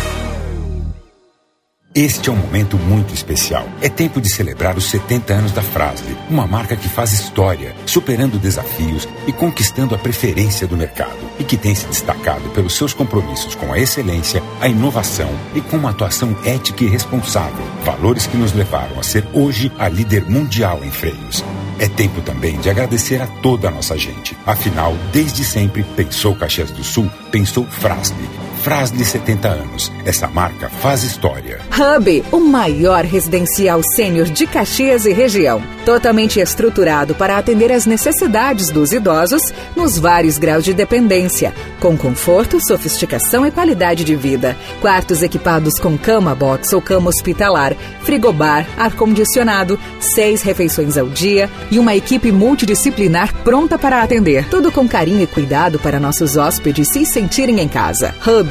Este é um momento muito especial. É tempo de celebrar os 70 anos da Frasle, uma marca que faz história, superando desafios e conquistando a preferência do mercado e que tem se destacado pelos seus compromissos com a excelência, a inovação e com uma atuação ética e responsável, valores que nos levaram a ser hoje a líder mundial em freios. É tempo também de agradecer a toda a nossa gente. Afinal, desde sempre, pensou Caxias do Sul, pensou Frasle. Frasle 70 anos. Essa marca faz história. Hub, o maior residencial sênior de Caxias e região. Totalmente estruturado para atender às necessidades dos idosos nos vários graus de dependência, com conforto, sofisticação e qualidade de vida. Quartos equipados com cama box ou cama hospitalar, frigobar, ar-condicionado, seis refeições ao dia e uma equipe multidisciplinar pronta para atender. Tudo com carinho e cuidado para nossos hóspedes se sentirem em casa. Hub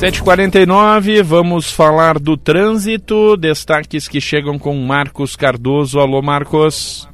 7h49, vamos falar do trânsito. Destaques que chegam com Marcos Cardoso. Alô, Marcos.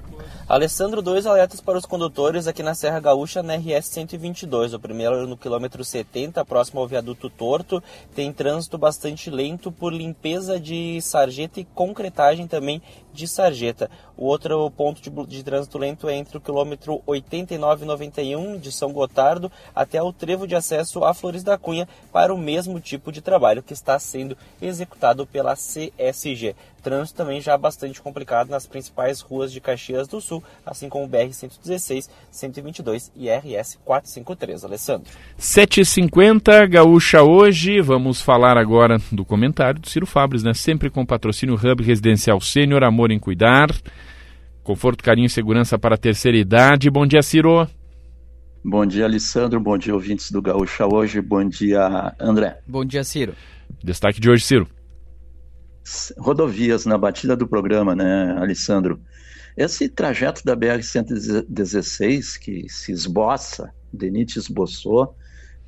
Alessandro, dois alertas para os condutores aqui na Serra Gaúcha, na RS 122. O primeiro no quilômetro 70, próximo ao viaduto Torto. Tem trânsito bastante lento por limpeza de sarjeta e concretagem também de sarjeta. O outro ponto de, de trânsito lento é entre o quilômetro 8991 de São Gotardo até o trevo de acesso a Flores da Cunha para o mesmo tipo de trabalho que está sendo executado pela CSG. Trânsito também já bastante complicado nas principais ruas de Caxias do Sul, assim como o BR-116, 122 e RS 453. Alessandro. 7h50, Gaúcha hoje. Vamos falar agora do comentário do Ciro Fabres, né? Sempre com patrocínio Hub Residencial Sênior, Amor em Cuidar. Conforto, carinho e segurança para a terceira idade. Bom dia, Ciro. Bom dia, Alessandro. Bom dia, ouvintes do Gaúcha hoje. Bom dia, André. Bom dia, Ciro. Destaque de hoje, Ciro. Rodovias na batida do programa, né, Alessandro? Esse trajeto da BR-116 que se esboça, Denit esboçou,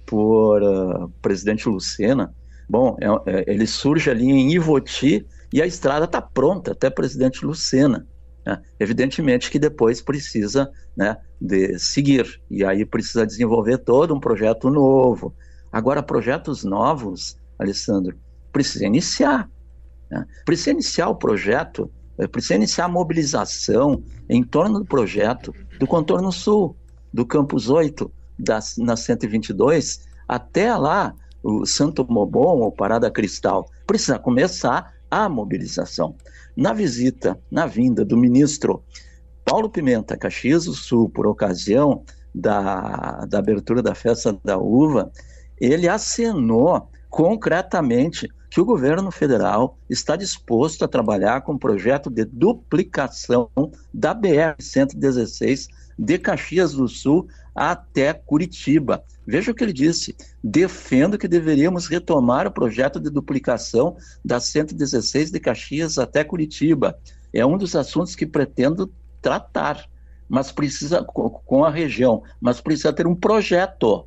por uh, presidente Lucena, bom, é, é, ele surge ali em Ivoti e a estrada está pronta até presidente Lucena. Né? Evidentemente que depois precisa né, de seguir, e aí precisa desenvolver todo um projeto novo. Agora, projetos novos, Alessandro, precisa iniciar. Né? Precisa iniciar o projeto, eh, precisa iniciar a mobilização em torno do projeto do Contorno Sul, do Campus 8, da, na 122, até lá, o Santo Mobon ou Parada Cristal. Precisa começar a mobilização. Na visita, na vinda do ministro Paulo Pimenta, Caxias do Sul, por ocasião da, da abertura da festa da uva, ele acenou concretamente que o governo federal está disposto a trabalhar com um projeto de duplicação da BR-116 de Caxias do Sul até Curitiba. Veja o que ele disse: defendo que deveríamos retomar o projeto de duplicação da 116 de Caxias até Curitiba. É um dos assuntos que pretendo tratar, mas precisa com a região, mas precisa ter um projeto,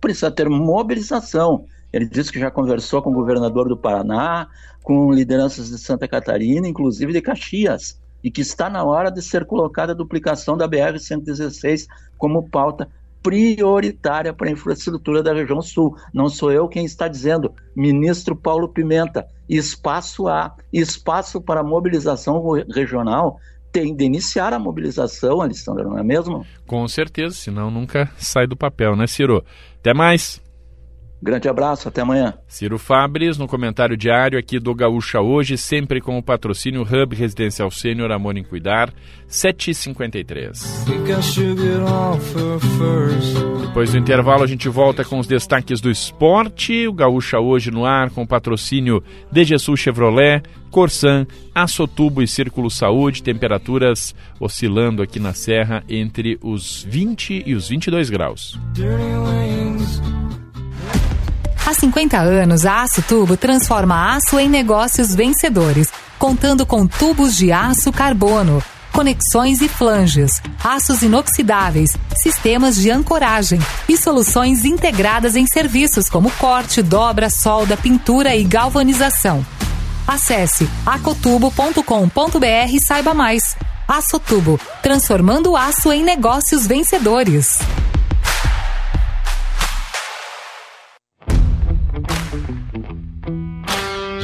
precisa ter mobilização. Ele disse que já conversou com o governador do Paraná, com lideranças de Santa Catarina, inclusive de Caxias e que está na hora de ser colocada a duplicação da BR-116 como pauta prioritária para a infraestrutura da região sul. Não sou eu quem está dizendo, ministro Paulo Pimenta. Espaço há, espaço para mobilização regional tem de iniciar a mobilização, Alessandro, não é mesmo? Com certeza, senão nunca sai do papel, né, Ciro? Até mais! Grande abraço, até amanhã. Ciro Fabres, no comentário diário aqui do Gaúcha Hoje, sempre com o patrocínio Hub Residencial Sênior Amor em Cuidar, 753. Depois do intervalo, a gente volta com os destaques do esporte. O Gaúcha Hoje no ar, com o patrocínio DGSU Chevrolet, Corsan, Açotubo e Círculo Saúde, temperaturas oscilando aqui na Serra entre os 20 e os 22 graus. Há 50 anos, a Aço Tubo transforma aço em negócios vencedores, contando com tubos de aço carbono, conexões e flanges, aços inoxidáveis, sistemas de ancoragem e soluções integradas em serviços como corte, dobra, solda, pintura e galvanização. Acesse acotubo.com.br e saiba mais. Aço Tubo, transformando aço em negócios vencedores.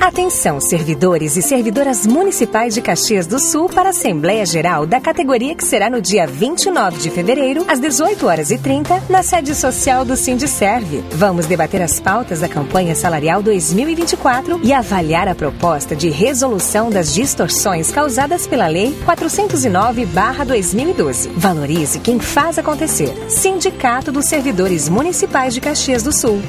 Atenção, servidores e servidoras municipais de Caxias do Sul para a Assembleia Geral da categoria que será no dia 29 de fevereiro, às 18 horas e 30, na sede social do Sindicerve. Vamos debater as pautas da campanha salarial 2024 e avaliar a proposta de resolução das distorções causadas pela Lei 409/2012. Valorize quem faz acontecer. Sindicato dos Servidores Municipais de Caxias do Sul.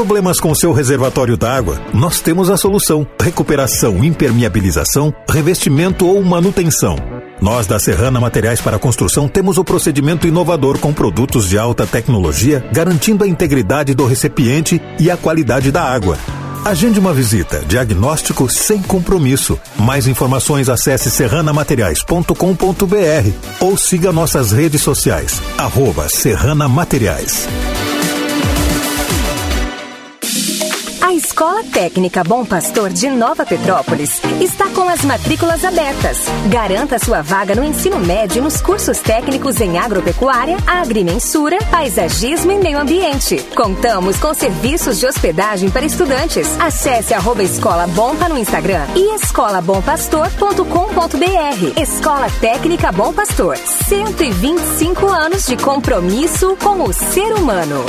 Problemas com seu reservatório d'água? Nós temos a solução: recuperação, impermeabilização, revestimento ou manutenção. Nós da Serrana Materiais para Construção temos o procedimento inovador com produtos de alta tecnologia, garantindo a integridade do recipiente e a qualidade da água. Agende uma visita. Diagnóstico sem compromisso. Mais informações acesse serranamateriais.com.br ou siga nossas redes sociais. Arroba Serrana Materiais. Escola Técnica Bom Pastor de Nova Petrópolis está com as matrículas abertas. Garanta sua vaga no ensino médio nos cursos técnicos em agropecuária, agrimensura, paisagismo e meio ambiente. Contamos com serviços de hospedagem para estudantes. Acesse arroba Escola Bompa no Instagram e escolabompastor.com.br. Escola Técnica Bom Pastor. 125 anos de compromisso com o ser humano.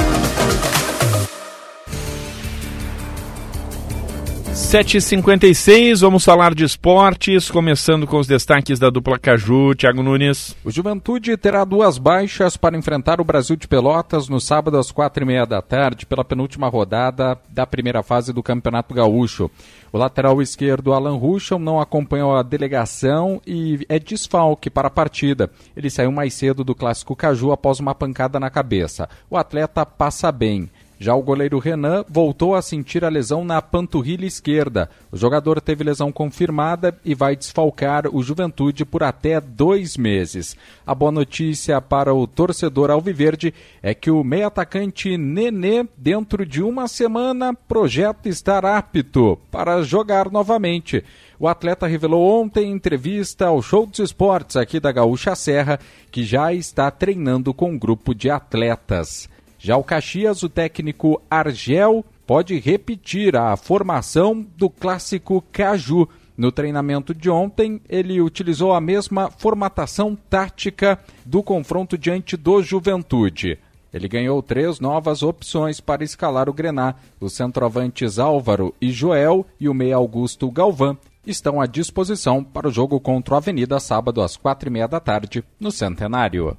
7h56, vamos falar de esportes, começando com os destaques da dupla Caju, Thiago Nunes. O Juventude terá duas baixas para enfrentar o Brasil de Pelotas no sábado às quatro e meia da tarde, pela penúltima rodada da primeira fase do Campeonato Gaúcho. O lateral esquerdo Alan Ruschel não acompanhou a delegação e é desfalque para a partida. Ele saiu mais cedo do Clássico Caju após uma pancada na cabeça. O atleta passa bem. Já o goleiro Renan voltou a sentir a lesão na panturrilha esquerda. O jogador teve lesão confirmada e vai desfalcar o Juventude por até dois meses. A boa notícia para o torcedor alviverde é que o meio-atacante Nenê, dentro de uma semana, projeta estar apto para jogar novamente. O atleta revelou ontem em entrevista ao Show dos Esportes aqui da Gaúcha Serra que já está treinando com um grupo de atletas. Já o Caxias, o técnico Argel pode repetir a formação do clássico Caju. No treinamento de ontem, ele utilizou a mesma formatação tática do confronto diante do Juventude. Ele ganhou três novas opções para escalar o Grená. Os centroavantes Álvaro e Joel e o meia Augusto Galvão estão à disposição para o jogo contra o Avenida sábado às quatro e meia da tarde no Centenário.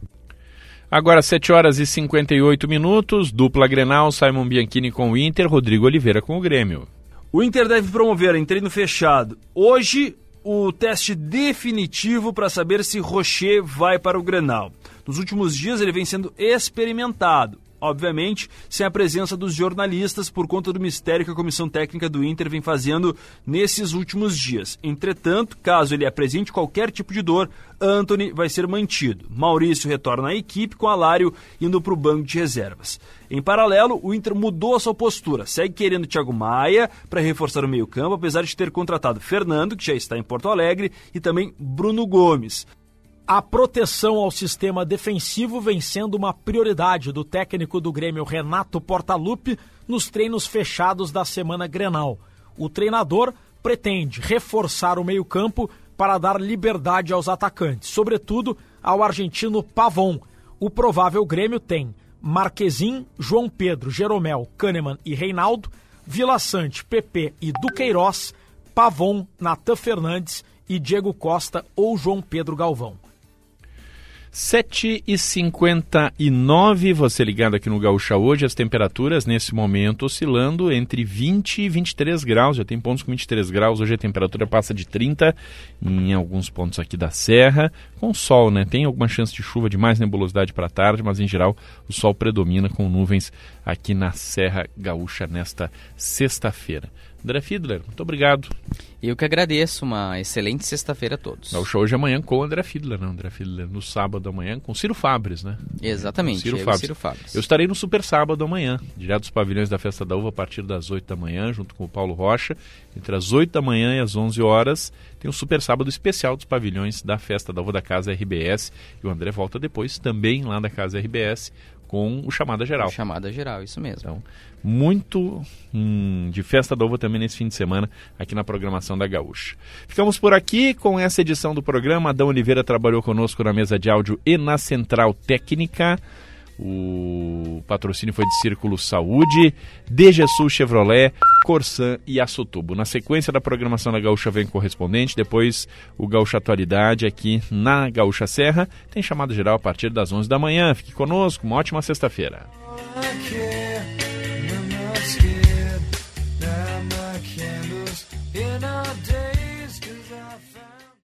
Agora 7 horas e 58 minutos, dupla Grenal, Simon Bianchini com o Inter, Rodrigo Oliveira com o Grêmio. O Inter deve promover em treino fechado hoje o teste definitivo para saber se Rocher vai para o Grenal. Nos últimos dias ele vem sendo experimentado obviamente, sem a presença dos jornalistas por conta do mistério que a comissão técnica do Inter vem fazendo nesses últimos dias. Entretanto, caso ele apresente qualquer tipo de dor, Anthony vai ser mantido. Maurício retorna à equipe com Alário indo para o banco de reservas. Em paralelo, o Inter mudou a sua postura, segue querendo Thiago Maia para reforçar o meio-campo, apesar de ter contratado Fernando, que já está em Porto Alegre, e também Bruno Gomes. A proteção ao sistema defensivo vem sendo uma prioridade do técnico do Grêmio Renato Portaluppi nos treinos fechados da semana Grenal. O treinador pretende reforçar o meio-campo para dar liberdade aos atacantes, sobretudo ao argentino Pavon. O provável Grêmio tem Marquezin, João Pedro, Jeromel, Kahneman e Reinaldo, Vila Sante, PP e Duqueiroz, Pavon, Natan Fernandes e Diego Costa ou João Pedro Galvão. 7 e 59 você ligado aqui no Gaúcha hoje, as temperaturas nesse momento oscilando entre 20 e 23 graus, já tem pontos com 23 graus, hoje a temperatura passa de 30 em alguns pontos aqui da serra, com sol, né? Tem alguma chance de chuva de mais nebulosidade para tarde, mas em geral o sol predomina com nuvens aqui na Serra Gaúcha nesta sexta-feira. André Fiedler, muito obrigado. Eu que agradeço, uma excelente sexta-feira a todos. É o show hoje amanhã com o André Fiedler, né? André Fiedler no sábado amanhã com Ciro Fabres, né? Exatamente, Ciro eu Fabres. Ciro Fabres. Eu estarei no Super Sábado amanhã, direto dos pavilhões da Festa da Uva a partir das 8 da manhã, junto com o Paulo Rocha. Entre as 8 da manhã e as 11 horas tem um Super Sábado especial dos pavilhões da Festa da Uva da Casa RBS. E o André volta depois também lá da Casa RBS com o Chamada Geral. O Chamada Geral, isso mesmo. Então, muito hum, de festa da uva também nesse fim de semana aqui na programação da Gaúcha. Ficamos por aqui com essa edição do programa. Adão Oliveira trabalhou conosco na mesa de áudio e na central técnica. O patrocínio foi de Círculo Saúde, Dejaçu Chevrolet, Corsan e Açotubo. Na sequência da programação da Gaúcha vem correspondente, depois o Gaúcha Atualidade aqui na Gaúcha Serra. Tem chamada geral a partir das 11 da manhã. Fique conosco, uma ótima sexta-feira. in our day.